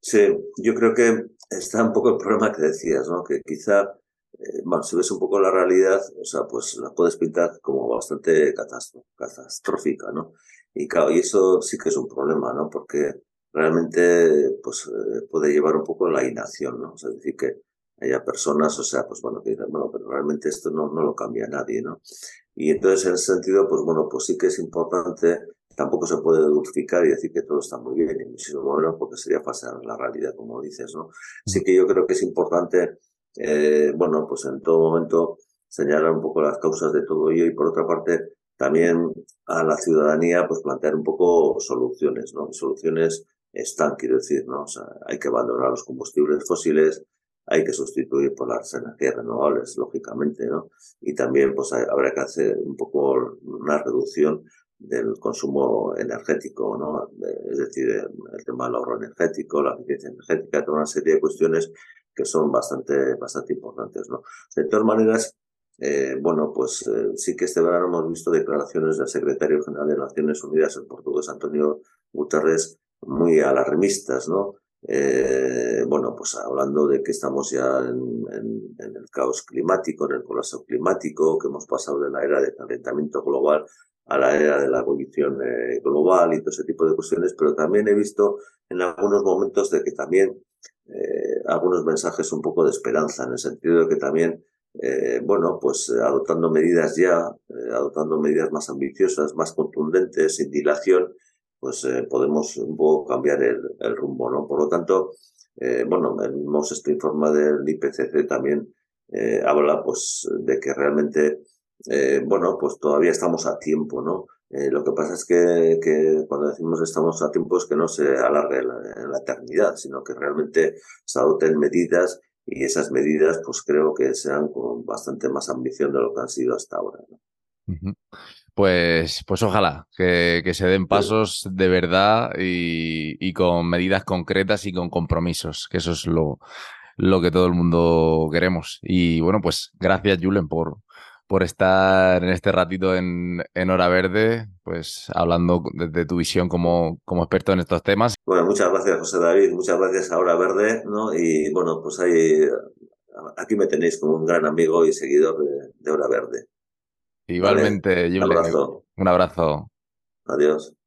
Sí, yo creo que está un poco el problema que decías, ¿no? Que quizá, eh, bueno, si ves un poco la realidad, o sea, pues la puedes pintar como bastante catastrófica, ¿no? Y claro, y eso sí que es un problema, ¿no? Porque realmente, pues, puede llevar un poco a la inacción, ¿no? O sea, es decir, que haya personas, o sea, pues bueno, que dicen, bueno, pero realmente esto no, no lo cambia nadie, ¿no? Y entonces en ese sentido, pues bueno, pues sí que es importante, tampoco se puede dulcificar y decir que todo está muy bien, y muchísimo menos porque sería falsear la realidad, como dices, ¿no? Sí que yo creo que es importante, eh, bueno, pues en todo momento señalar un poco las causas de todo ello y por otra parte también a la ciudadanía pues plantear un poco soluciones, ¿no? Y soluciones están, quiero decir, ¿no? O sea, hay que abandonar los combustibles fósiles, hay que sustituir por las energías renovables, lógicamente, ¿no? Y también pues habrá que hacer un poco una reducción del consumo energético, ¿no? Es decir, el tema del ahorro energético, la eficiencia energética, toda una serie de cuestiones que son bastante, bastante importantes, ¿no? De todas maneras, eh, bueno, pues eh, sí que este verano hemos visto declaraciones del secretario general de Naciones Unidas, el portugués Antonio Guterres, muy alarmistas, ¿no? Eh, bueno, pues hablando de que estamos ya en, el caos climático, en el colapso climático, que hemos pasado de la era del calentamiento global a la era de la abolición eh, global y todo ese tipo de cuestiones, pero también he visto en algunos momentos de que también eh, algunos mensajes un poco de esperanza, en el sentido de que también, bueno, pues adoptando medidas ya, adoptando medidas más ambiciosas, más contundentes, sin dilación, pues eh, podemos un poco cambiar el, rumbo, ¿no? Por lo tanto, eh, bueno, el mismo este informe del IPCC también eh, habla, pues, de que realmente, bueno, pues todavía estamos a tiempo, ¿no? lo que pasa es que, que, cuando decimos estamos a tiempo es que no se alargue la eternidad, sino que realmente se adopten medidas y esas medidas, pues creo que sean con bastante más ambición de lo que han sido hasta ahora. ¿no? Pues, pues ojalá que, se den pasos de verdad y, con medidas concretas y con compromisos, que eso es lo, que todo el mundo queremos. Y bueno, pues gracias, Julen, por, por estar en este ratito en, en Hora Verde, pues hablando de, tu visión como, como experto en estos temas. Bueno, muchas gracias, José David, muchas gracias a Hora Verde, ¿no? Y bueno, pues ahí, aquí me tenéis como un gran amigo y seguidor de, de Hora Verde. Igualmente, Un abrazo. Un abrazo. Adiós.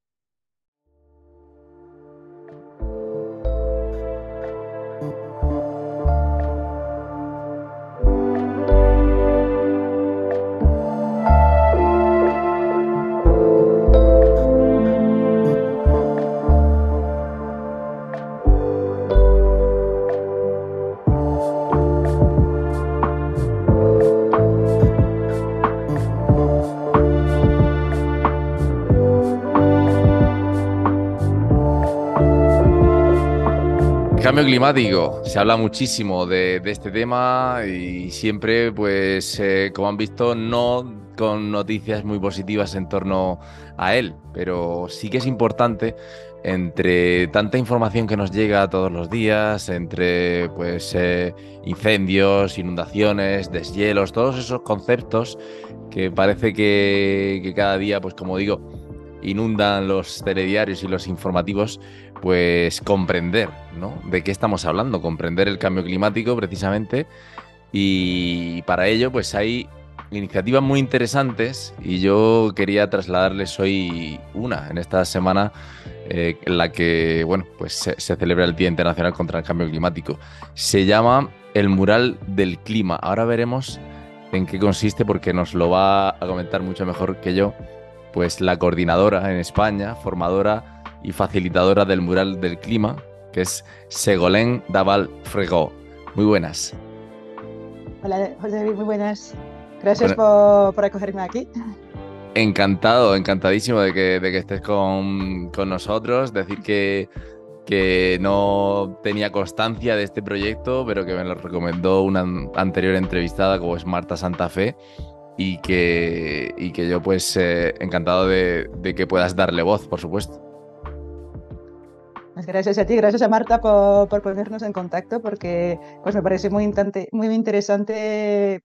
Cambio climático. Se habla muchísimo de, este tema y siempre, pues, eh, como han visto, no con noticias muy positivas en torno a él, pero sí que es importante entre tanta información que nos llega todos los días, entre pues eh, incendios, inundaciones, deshielos, todos esos conceptos que parece que, que cada día, pues como digo, inundan los telediarios y los informativos, pues comprender, ¿no? De qué estamos hablando, comprender el cambio climático precisamente. Y para ello, pues hay iniciativas muy interesantes y yo quería trasladarles hoy una en esta semana eh, en la que, bueno, pues se, se, celebra el Día Internacional contra el Cambio Climático. Se llama el Mural del Clima. Ahora veremos en qué consiste porque nos lo va a comentar mucho mejor que yo, pues la coordinadora en España, formadora y facilitadora del mural del clima, que es Segolén Daval Fregó. Muy buenas. Hola, José David, muy buenas. Gracias por, por, acogerme aquí. Encantado, encantadísimo de que, de que estés con, con, nosotros. Decir que, que no tenía constancia de este proyecto, pero que me lo recomendó una anterior entrevistada, como es Marta Santa Fe, y que, y que yo pues eh, encantado de, de que puedas darle voz, por supuesto. Pues gracias a ti, gracias a Marta por, por, ponernos en contacto, porque pues me parece muy, muy interesante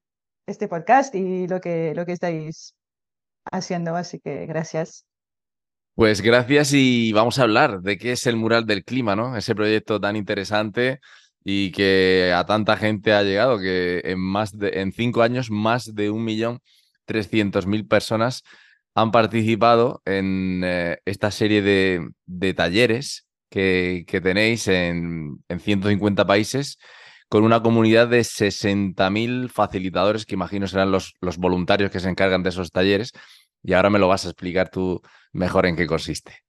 este podcast y lo que, lo que estáis haciendo, así que gracias. Pues gracias y vamos a hablar de qué es el mural del clima, ¿no? Ese proyecto tan interesante y que a tanta gente ha llegado, que en, más de, en cinco años más de un millón trescientos mil personas han participado en eh, esta serie de, de talleres que, tenéis en, 150 países con una comunidad de 60.000 facilitadores que imagino serán los, los voluntarios que se encargan de esos talleres. Y ahora me lo vas a explicar tú mejor en qué consiste.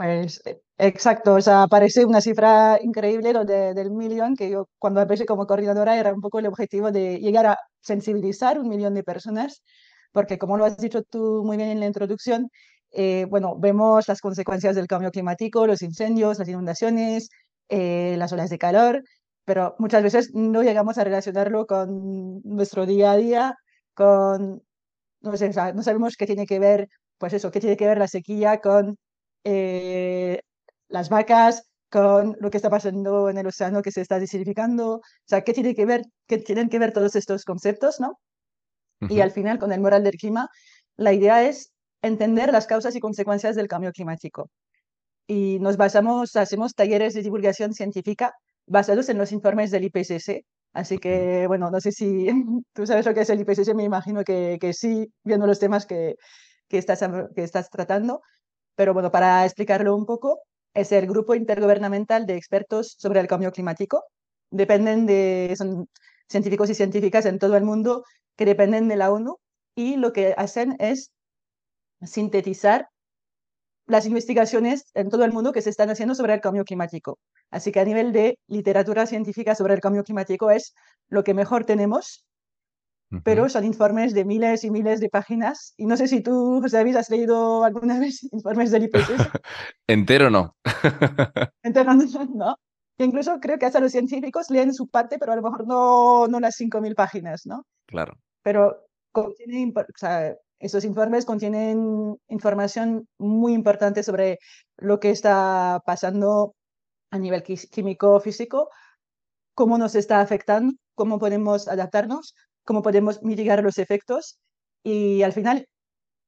Pues eh, exacto, o sea, parece una cifra increíble lo de, del millón, que yo cuando empecé como coordinadora era un poco el objetivo de llegar a sensibilizar un millón de personas, porque como lo has dicho tú muy bien en la introducción, eh, bueno, vemos las consecuencias del cambio climático, los incendios, las inundaciones, eh, las olas de calor, pero muchas veces no llegamos a relacionarlo con nuestro día a día, con, no, sé, no sabemos qué tiene que ver, pues eso, qué tiene que ver la sequía con eh, las vacas, con lo que está pasando en el océano que se está desertificando, o sea, qué tiene que ver, qué tienen que ver todos estos conceptos, ¿no? Y al final, con el moral del clima, la idea es entender las causas y consecuencias del cambio climático. Y nos basamos, hacemos talleres de divulgación científica basados en los informes del IPCC. Así que, bueno, no sé si tú sabes lo que es el IPCC, me imagino que, que sí, viendo los temas que, que, estás, que estás tratando. Pero bueno, para explicarlo un poco, es el grupo intergubernamental de expertos sobre el cambio climático. Dependen de, son científicos y científicas en todo el mundo que dependen de la ONU y lo que hacen es sintetizar las investigaciones en todo el mundo que se están haciendo sobre el cambio climático. Así que a nivel de literatura científica sobre el cambio climático es lo que mejor tenemos, pero son informes de miles y miles de páginas. Y no sé si tú, José David, has leído alguna vez informes del IPCC. Entero no. Entero no. incluso creo que hasta los científicos leen su parte, pero a lo mejor no, no las 5.000 páginas, ¿no? Claro. Pero contiene, o sea, esos informes contienen información muy importante sobre lo que está pasando a nivel químico, físico, cómo nos está afectando, cómo podemos adaptarnos, cómo podemos mitigar los efectos. Y al final,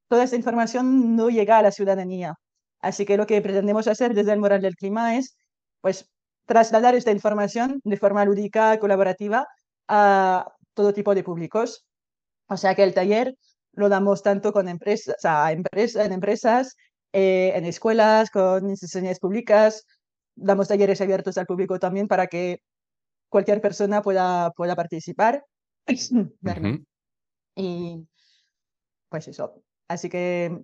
toda esta información no llega a la ciudadanía. Así que lo que pretendemos hacer desde el Moral del Clima es, pues, trasladar esta información de forma lúdica, colaborativa, a todo tipo de públicos. O sea que el taller lo damos tanto con empresas, en empresas, eh, en escuelas, con instituciones públicas. Damos talleres abiertos al público también para que cualquier persona pueda, pueda participar. Y pues eso. Así que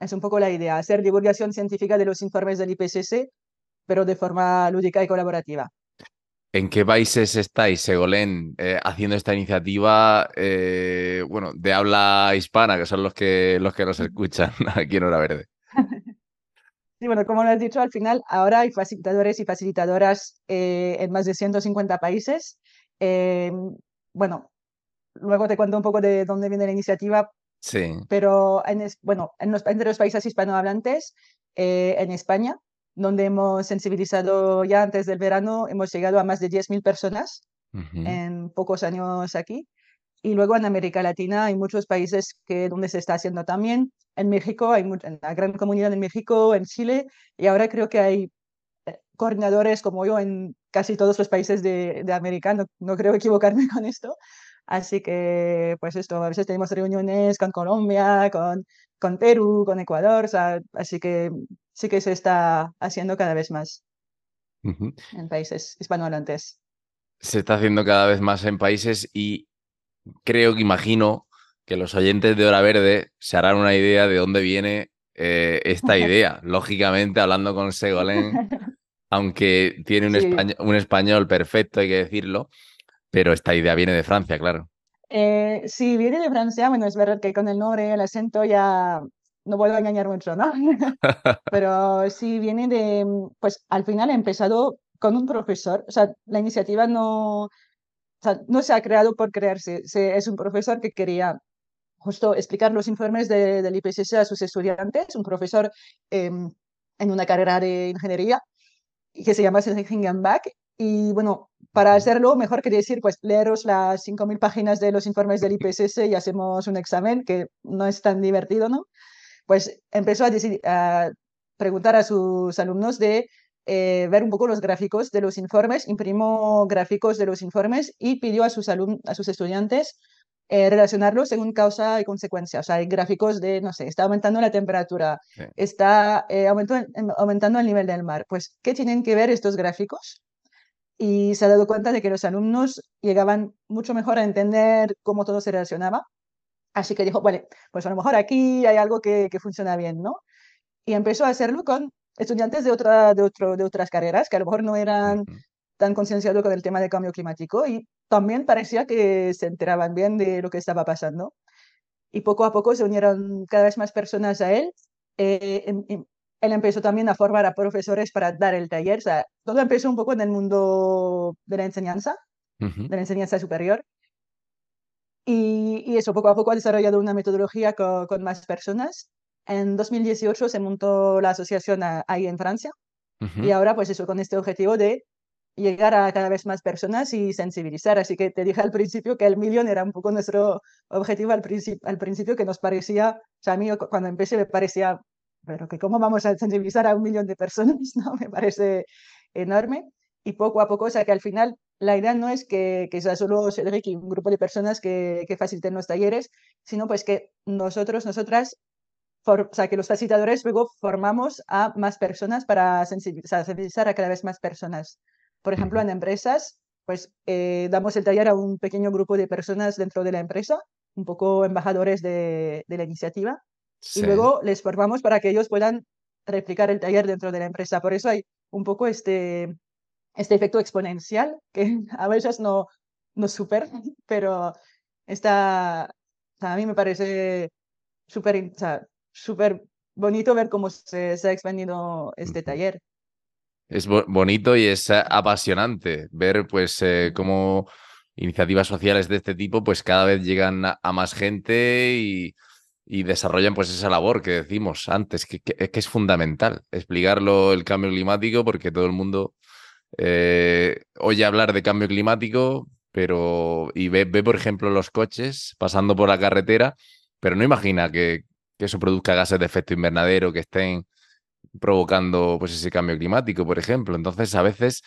es un poco la idea, hacer divulgación científica de los informes del IPCC, pero de forma lúdica y colaborativa. ¿En qué países estáis, Segolén, eh, haciendo esta iniciativa, eh, bueno, de habla hispana, que son los que, los que nos escuchan aquí en Hora Verde? Sí, bueno, como lo has dicho, al final ahora hay facilitadores y facilitadoras eh, en más de 150 países. bueno, luego te cuento un poco de dónde viene la iniciativa. Sí. Pero, en, bueno, en los, entre los países hispanohablantes, en España, donde hemos sensibilizado ya antes del verano, hemos llegado a más de 10.000 personas en pocos años aquí. Y luego en América Latina hay muchos países que, donde se está haciendo también. En México hay una gran comunidad en México, en Chile, y ahora creo que hay eh, coordinadores como yo en casi todos los países de, de América, no, no, creo equivocarme con esto. Así que, pues esto, a veces tenemos reuniones con Colombia, con, con Perú, con Ecuador, así que sí que se está haciendo cada vez más en países hispanohablantes. Se está haciendo cada vez más en países y creo que imagino que los oyentes de Hora Verde se harán una idea de dónde viene eh, esta idea. Lógicamente, hablando con Segolén, aunque tiene un, español, un, español, perfecto, hay que decirlo, pero esta idea viene de Francia, claro. Eh, sí, viene de Francia. Bueno, es verdad que con el nombre, el acento ya no puedo engañar mucho, ¿no? Pero sí viene de, pues al final he empezado con un profesor, o sea, la iniciativa no, o sea, no se ha creado por crearse, se, es un profesor que quería justo explicar los informes de, del IPCC a sus estudiantes, un profesor em, en una carrera de ingeniería que se llama Cedric Hingenbach. Y bueno, para hacerlo, mejor que decir, pues leeros las 5.000 páginas de los informes del IPCC y hacemos un examen, que no es tan divertido, ¿no? pues empezó a, preguntar a sus alumnos de eh, ver un poco los gráficos de los informes, imprimó gráficos de los informes y pidió a sus, a sus estudiantes eh, relacionarlos según causa y consecuencia. O sea, hay gráficos de, no sé, está aumentando la temperatura, está eh, aumentando el nivel del mar. Pues, ¿qué tienen que ver estos gráficos? Y se ha dado cuenta de que los alumnos llegaban mucho mejor a entender cómo todo se relacionaba Así que dijo, vale, pues a lo mejor aquí hay algo que, que funciona bien, ¿no? Y empezó a hacerlo con estudiantes de, otra, de, otro, de otras carreras que a lo mejor no eran tan concienciados con el tema del cambio climático y también parecía que se enteraban bien de lo que estaba pasando. Y poco a poco se unieron cada vez más personas a él. Eh, él empezó también a formar a profesores para dar el taller. O sea, todo empezó un poco en el mundo de la enseñanza, de la enseñanza superior. Y, eso poco a poco ha desarrollado una metodología con, más personas. En 2018 se montó la asociación ahí en Francia y ahora pues eso con este objetivo de llegar a cada vez más personas y sensibilizar. Así que te dije al principio que el millón era un poco nuestro objetivo al, principio, al principio que nos parecía, o sea, a mí cuando empecé me parecía, pero que cómo vamos a sensibilizar a un millón de personas, ¿no? Me parece enorme. Y poco a poco, o sea, que al final la idea no es que, que sea solo Cedric y un grupo de personas que, que faciliten los talleres, sino pues que nosotros, nosotras, o sea, que los facilitadores luego formamos a más personas para sensibilizar, a cada vez más personas. Por ejemplo, en empresas, pues eh, damos el taller a un pequeño grupo de personas dentro de la empresa, un poco embajadores de, de la iniciativa, y luego les formamos para que ellos puedan replicar el taller dentro de la empresa. Por eso hay un poco este, este efecto exponencial que a veces no, no super, pero está, a mí me parece súper súper bonito ver cómo se, se, ha expandido este taller. Es bonito y es apasionante ver pues eh, cómo iniciativas sociales de este tipo pues cada vez llegan a, más gente y, y, desarrollan pues esa labor que decimos antes, que, que, es fundamental explicarlo el cambio climático porque todo el mundo eh, oye hablar de cambio climático, pero y ve, ve, por ejemplo, los coches pasando por la carretera, pero no imagina que, que, eso produzca gases de efecto invernadero que estén provocando pues ese cambio climático, por ejemplo. Entonces, a veces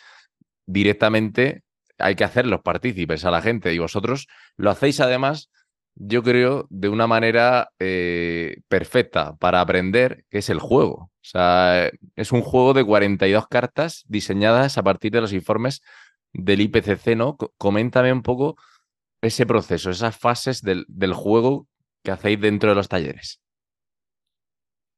directamente hay que hacerlos partícipes a la gente y vosotros lo hacéis además, yo creo, de una manera eh, perfecta para aprender, que es el juego. O sea, es un juego de 42 cartas diseñadas a partir de los informes del IPCC, ¿no? Coméntame un poco ese proceso, esas fases del, del juego que hacéis dentro de los talleres.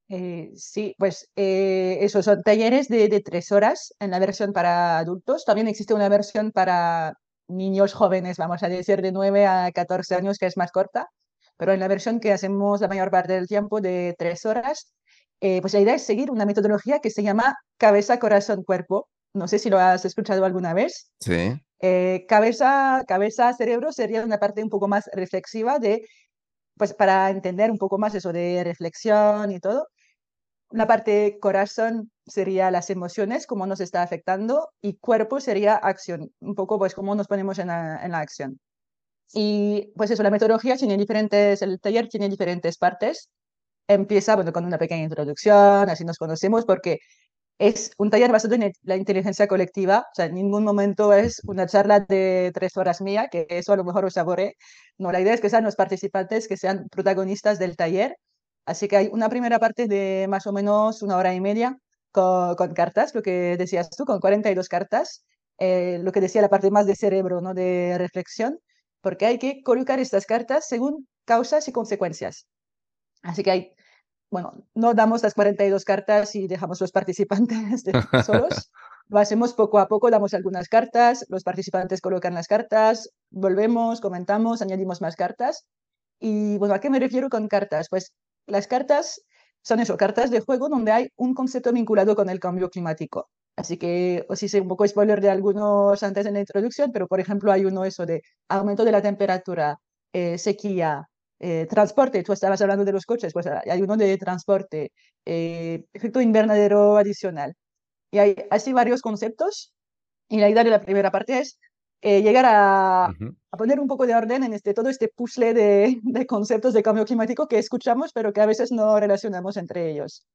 Eh, sí, pues eh, esos son talleres de, tres horas en la versión para adultos. También existe una versión para niños jóvenes, vamos a decir, de 9 a 14 años, que es más corta. Pero en la versión que hacemos la mayor parte del tiempo de tres horas, eh, pues la idea es seguir una metodología que se llama cabeza, corazón, cuerpo. No sé si lo has escuchado alguna vez. Sí. Eh, cabeza, cabeza, cerebro sería una parte un poco más reflexiva de, pues para entender un poco más eso de reflexión y todo. La parte corazón sería las emociones, cómo nos está afectando, y cuerpo sería acción, un poco pues cómo nos ponemos en la, acción. Y pues eso, la metodología tiene diferentes, el taller tiene diferentes partes. Empieza bueno, con una pequeña introducción, así nos conocemos, porque es un taller basado en la inteligencia colectiva, o sea, en ningún momento es una charla de tres horas mía, que eso a lo mejor os saboré. No, la idea es que sean los participantes que sean protagonistas del taller Así que hay una primera parte de más o menos una hora y media con, cartas, lo que decías tú, con 42 cartas, eh, lo que decía la parte más de cerebro, ¿no? de reflexión, porque hay que colocar estas cartas según causas y consecuencias. Así que hay, bueno, no damos las 42 cartas y dejamos los participantes solos. Lo hacemos poco a poco, damos algunas cartas, los participantes colocan las cartas, volvemos, comentamos, añadimos más cartas. Y bueno, ¿a qué me refiero con cartas? Pues las cartas son eso, cartas de juego donde hay un concepto vinculado con el cambio climático. Así que os hice un poco spoiler de algunos antes en la introducción, pero por ejemplo hay uno eso de aumento de la temperatura, eh, sequía, eh, transporte, tú estabas hablando de los coches, pues hay uno de transporte, eh, efecto invernadero adicional. Y hay así varios conceptos. Y la idea de la primera parte es eh, llegar a, a, poner un poco de orden en este, todo este puzzle de, de, conceptos de cambio climático que escuchamos, pero que a veces no relacionamos entre ellos.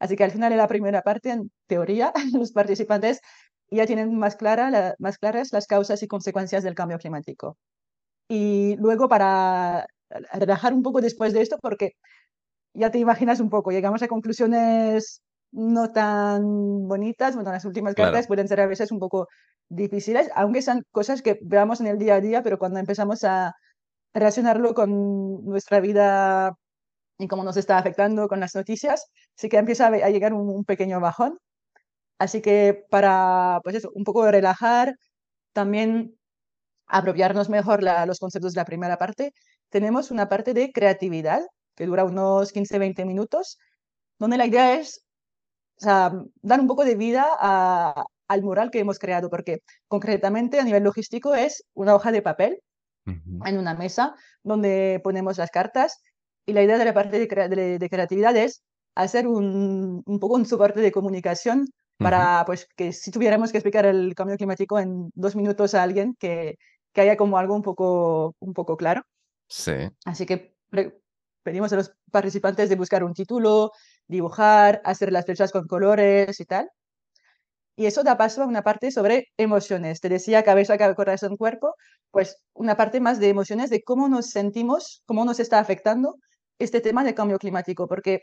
Así que al final de la primera parte, en teoría, los participantes ya tienen más, clara, la, más claras las causas y consecuencias del cambio climático. Y luego, para relajar un poco después de esto, porque ya te imaginas un poco, llegamos a conclusiones no tan bonitas, bueno, las últimas cartas pueden ser a veces un poco difíciles, aunque sean cosas que veamos en el día a día, pero cuando empezamos a relacionarlo con nuestra vida y cómo nos está afectando con las noticias, sí que empieza a llegar un, pequeño bajón. Así que para, pues eso, un poco relajar, también apropiarnos mejor los conceptos de la primera parte, tenemos una parte de creatividad que dura unos 15-20 minutos, donde la idea es o sea, dar un poco de vida a, al mural que hemos creado, porque concretamente a nivel logístico es una hoja de papel en una mesa donde ponemos las cartas y la idea de la parte de, de, creatividad es hacer un, un, poco un soporte de comunicación para pues que si tuviéramos que explicar el cambio climático en dos minutos a alguien que, que haya como algo un poco, un poco claro. Sí. Así que pedimos a los participantes de buscar un título, dibujar, hacer las flechas con colores y tal. Y eso da paso a una parte sobre emociones. Te decía cabeza, corazón, cuerpo, pues una parte más de emociones, de cómo nos sentimos, cómo nos está afectando este tema del cambio climático, porque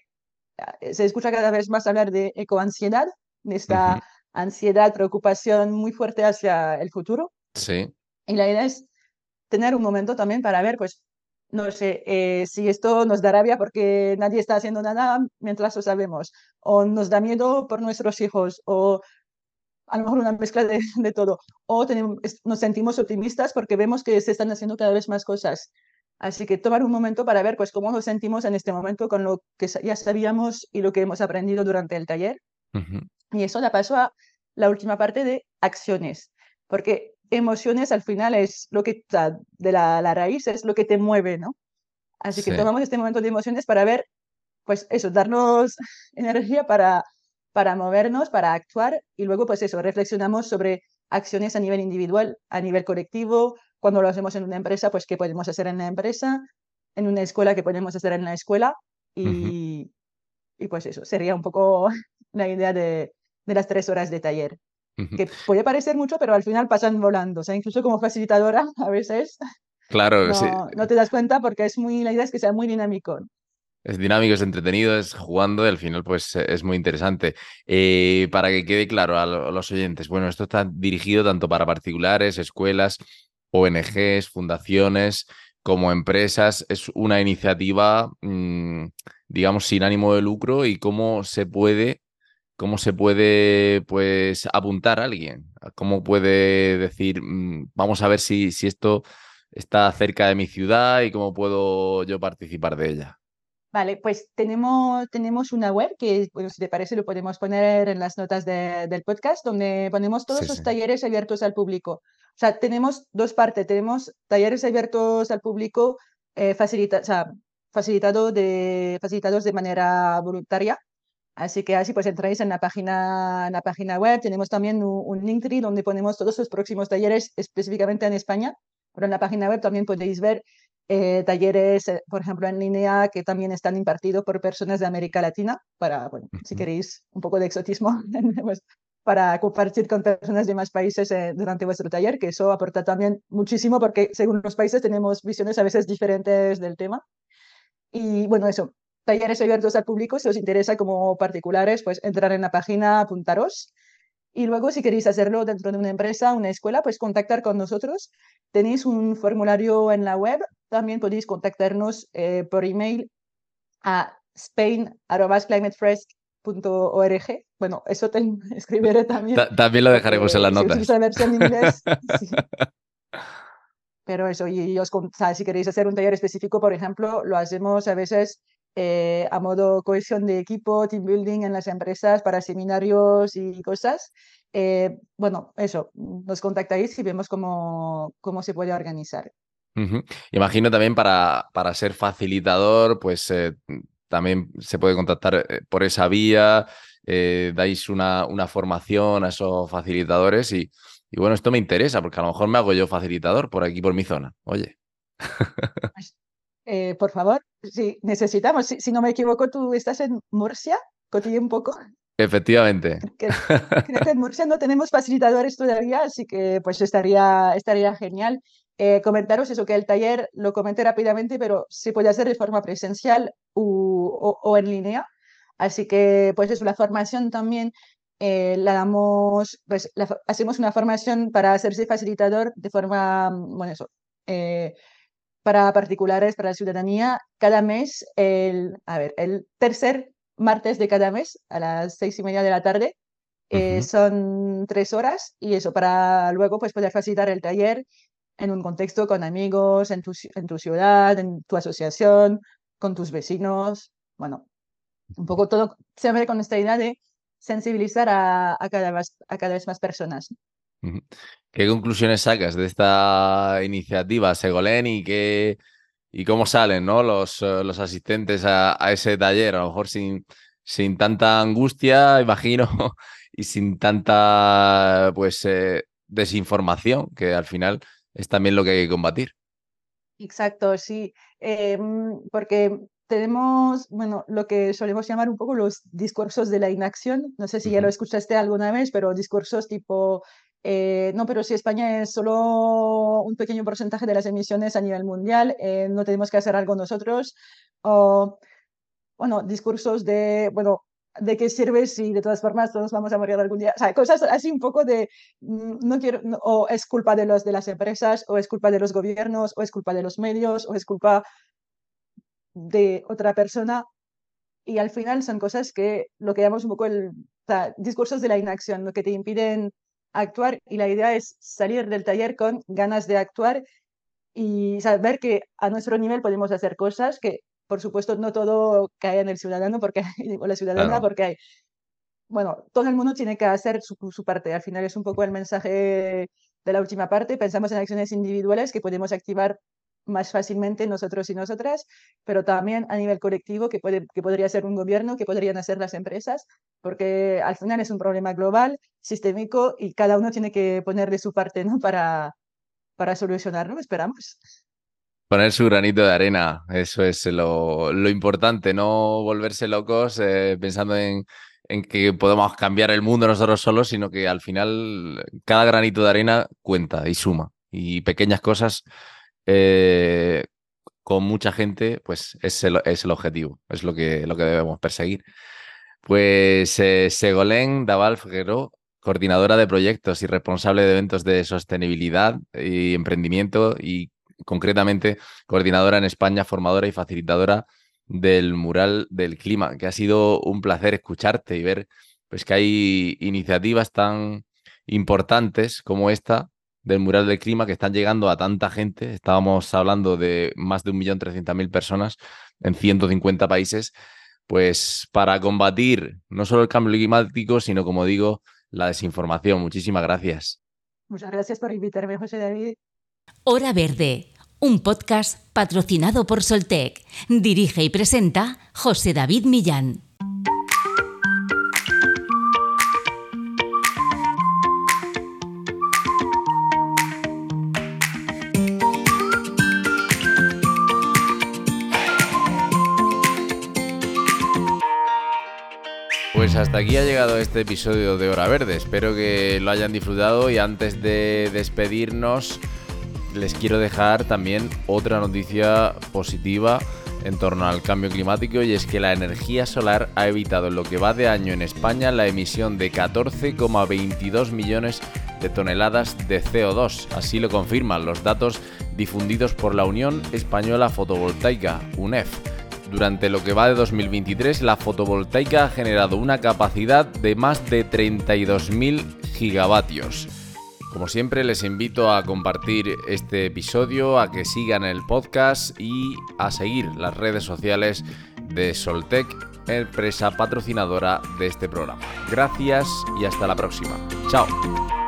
ah, se escucha cada vez más hablar de ecoansiedad, de esta ansiedad, preocupación muy fuerte hacia el futuro. Sí. Y la idea es tener un momento también para ver, pues, no sé, eh, si esto nos da rabia porque nadie está haciendo nada mientras lo sabemos, o nos da miedo por nuestros hijos, o a lo mejor una mezcla de, de todo, o tenemos, nos sentimos optimistas porque vemos que se están haciendo cada vez más cosas. Así que tomar un momento para ver pues, cómo nos sentimos en este momento con lo que ya sabíamos y lo que hemos aprendido durante el taller. Y eso da paso a la última parte de acciones, porque emociones al final es lo que, de la, la raíz es lo que te mueve, ¿no? Así que tomamos este momento de emociones para ver, pues eso, darnos energía para, para movernos, para actuar y luego pues eso, reflexionamos sobre acciones a nivel individual, a nivel colectivo, cuando lo hacemos en una empresa, pues qué podemos hacer en la empresa, en una escuela, qué podemos hacer en la escuela y, y pues eso, sería un poco la idea de, de las tres horas de taller que puede parecer mucho, pero al final pasan volando. O sea, incluso como facilitadora, a veces claro, no, no te das cuenta porque es muy, la idea es que sea muy dinámico. Es dinámico, es entretenido, es jugando y al final pues es muy interesante. Eh, para que quede claro a los oyentes, bueno, esto está dirigido tanto para particulares, escuelas, ONGs, fundaciones, como empresas. Es una iniciativa, mm, digamos, sin ánimo de lucro y cómo se puede ¿Cómo se puede pues apuntar a alguien? ¿Cómo puede decir, mm, vamos a ver si, si esto está cerca de mi ciudad y cómo puedo yo participar de ella? Vale, pues tenemos, tenemos una web que, bueno, si te parece, lo podemos poner en las notas del podcast, donde ponemos todos los talleres abiertos al público. O sea, tenemos dos partes. Tenemos talleres abiertos al público eh, facilita, o sea, facilitado de, facilitados de manera voluntaria Así que así pues entráis en la página, en la página web. Tenemos también un, un Linktree donde ponemos todos los próximos talleres específicamente en España. Pero en la página web también podéis ver eh, talleres, eh, por ejemplo, en línea que también están impartidos por personas de América Latina, para, bueno, si queréis un poco de exotismo, pues, para compartir con personas de más países eh, durante vuestro taller, que eso aporta también muchísimo porque según los países tenemos visiones a veces diferentes del tema. Y bueno, eso, talleres abiertos al público, si os interesa como particulares, pues entrar en la página, apuntaros. Y luego, si queréis hacerlo dentro de una empresa, una escuela, pues contactar con nosotros. Tenéis un formulario en la web. También podéis contactarnos eh, por email a spain.climatefresh.org. Bueno, eso te escribiré también. también lo dejaremos en las notas. Si versión en inglés, Pero eso, y, os, si queréis hacer un taller específico, por ejemplo, lo hacemos a veces eh, a modo cohesión de equipo, team building en las empresas para seminarios y cosas. Eh, bueno, eso, nos contactáis y vemos cómo, cómo se puede organizar. Imagino también para, para ser facilitador, pues eh, también se puede contactar por esa vía, dais una, una, formación a esos facilitadores y, y, bueno, esto me interesa porque a lo mejor me hago yo facilitador por aquí, por mi zona. Oye. Pues eh, por favor, si necesitamos, si, no me equivoco, tú estás en Murcia, cotille un poco. Efectivamente. creo que en Murcia no tenemos facilitadores todavía, así que pues estaría, estaría genial. Eh, comentaros eso, que el taller lo comenté rápidamente, pero se puede hacer de forma presencial o, en línea. Así que pues es la formación también eh, la damos, pues hacemos una formación para hacerse facilitador de forma, bueno, eso, para particulares, para la ciudadanía, cada mes, el, a ver, el tercer martes de cada mes a las seis y media de la tarde. Eh, son tres horas y eso para luego pues poder facilitar el taller en un contexto con amigos, en tu, en tu ciudad, en tu asociación, con tus vecinos. Bueno, un poco todo siempre con esta idea de sensibilizar a, a, cada, vez, a cada vez más personas. ¿Qué conclusiones sacas de esta iniciativa, Segolén, y, qué, y cómo salen ¿no? los, eh, los asistentes a, ese taller? A lo mejor sin, sin tanta angustia, imagino, y sin tanta pues eh, desinformación, que al final es también lo que hay que combatir. Exacto, sí, em, porque tenemos, bueno, lo que solemos llamar un poco los discursos de la inacción. No sé si ya lo escuchaste alguna vez, pero discursos tipo eh, no, pero si España es solo un pequeño porcentaje de las emisiones a nivel mundial, eh, no tenemos que hacer algo nosotros. O, bueno, discursos de, bueno, ¿de qué sirve si de todas formas todos vamos a morir algún día? O sea, cosas así un poco de, mm, no quiero, o es culpa de, los, de las empresas, o es culpa de los gobiernos, o es culpa de los medios, o es culpa de otra persona. Y al final son cosas que lo que llamamos un poco el, discursos de la inacción, lo que te impiden actuar y la idea es salir del taller con ganas de actuar y saber que a nuestro nivel podemos hacer cosas que por supuesto, no todo cae en el ciudadano porque, o la ciudadana porque hay, bueno, todo el mundo tiene que hacer su, su, parte. Al final es un poco el mensaje de la última parte. Pensamos en acciones individuales que podemos activar más fácilmente nosotros y nosotras, pero también a nivel colectivo, que, puede, que podría ser un gobierno, que podrían hacer las empresas, porque al final es un problema global, sistémico, y cada uno tiene que poner de su parte ¿no? para, para solucionarlo, esperamos. Poner su granito de arena, eso es lo, importante, no volverse locos eh, pensando en, que podemos cambiar el mundo nosotros solos, sino que al final cada granito de arena cuenta y suma. Y pequeñas cosas eh, con mucha gente, pues es el, objetivo, es lo que, lo que debemos perseguir. Pues eh, Segolén Daval Figueroa, coordinadora de proyectos y responsable de eventos de sostenibilidad y emprendimiento y concretamente coordinadora en España, formadora y facilitadora del mural del clima, que ha sido un placer escucharte y ver pues, que hay iniciativas tan importantes como esta del mural del clima que están llegando a tanta gente. Estábamos hablando de más de 1.300.000 personas en 150 países, pues para combatir no solo el cambio climático, sino como digo, la desinformación. Muchísimas gracias. Muchas gracias por invitarme, José David. Hora Verde, un podcast patrocinado por Soltec. Dirige y presenta José David Millán. Hasta aquí ha llegado este episodio de Hora Verde. Espero que lo hayan disfrutado y antes de despedirnos les quiero dejar también otra noticia positiva en torno al cambio climático y es que la energía solar ha evitado en lo que va de año en España la emisión de 14,22 millones de toneladas de CO2. Así lo confirman los datos difundidos por la Unión Española Fotovoltaica, UNEF. Durante lo que va de 2023, la fotovoltaica ha generado una capacidad de más de 32.000 gigavatios. Como siempre, les invito a compartir este episodio, a que sigan el podcast y a seguir las redes sociales de Soltec, empresa patrocinadora de este programa. Gracias y hasta la próxima. Chao.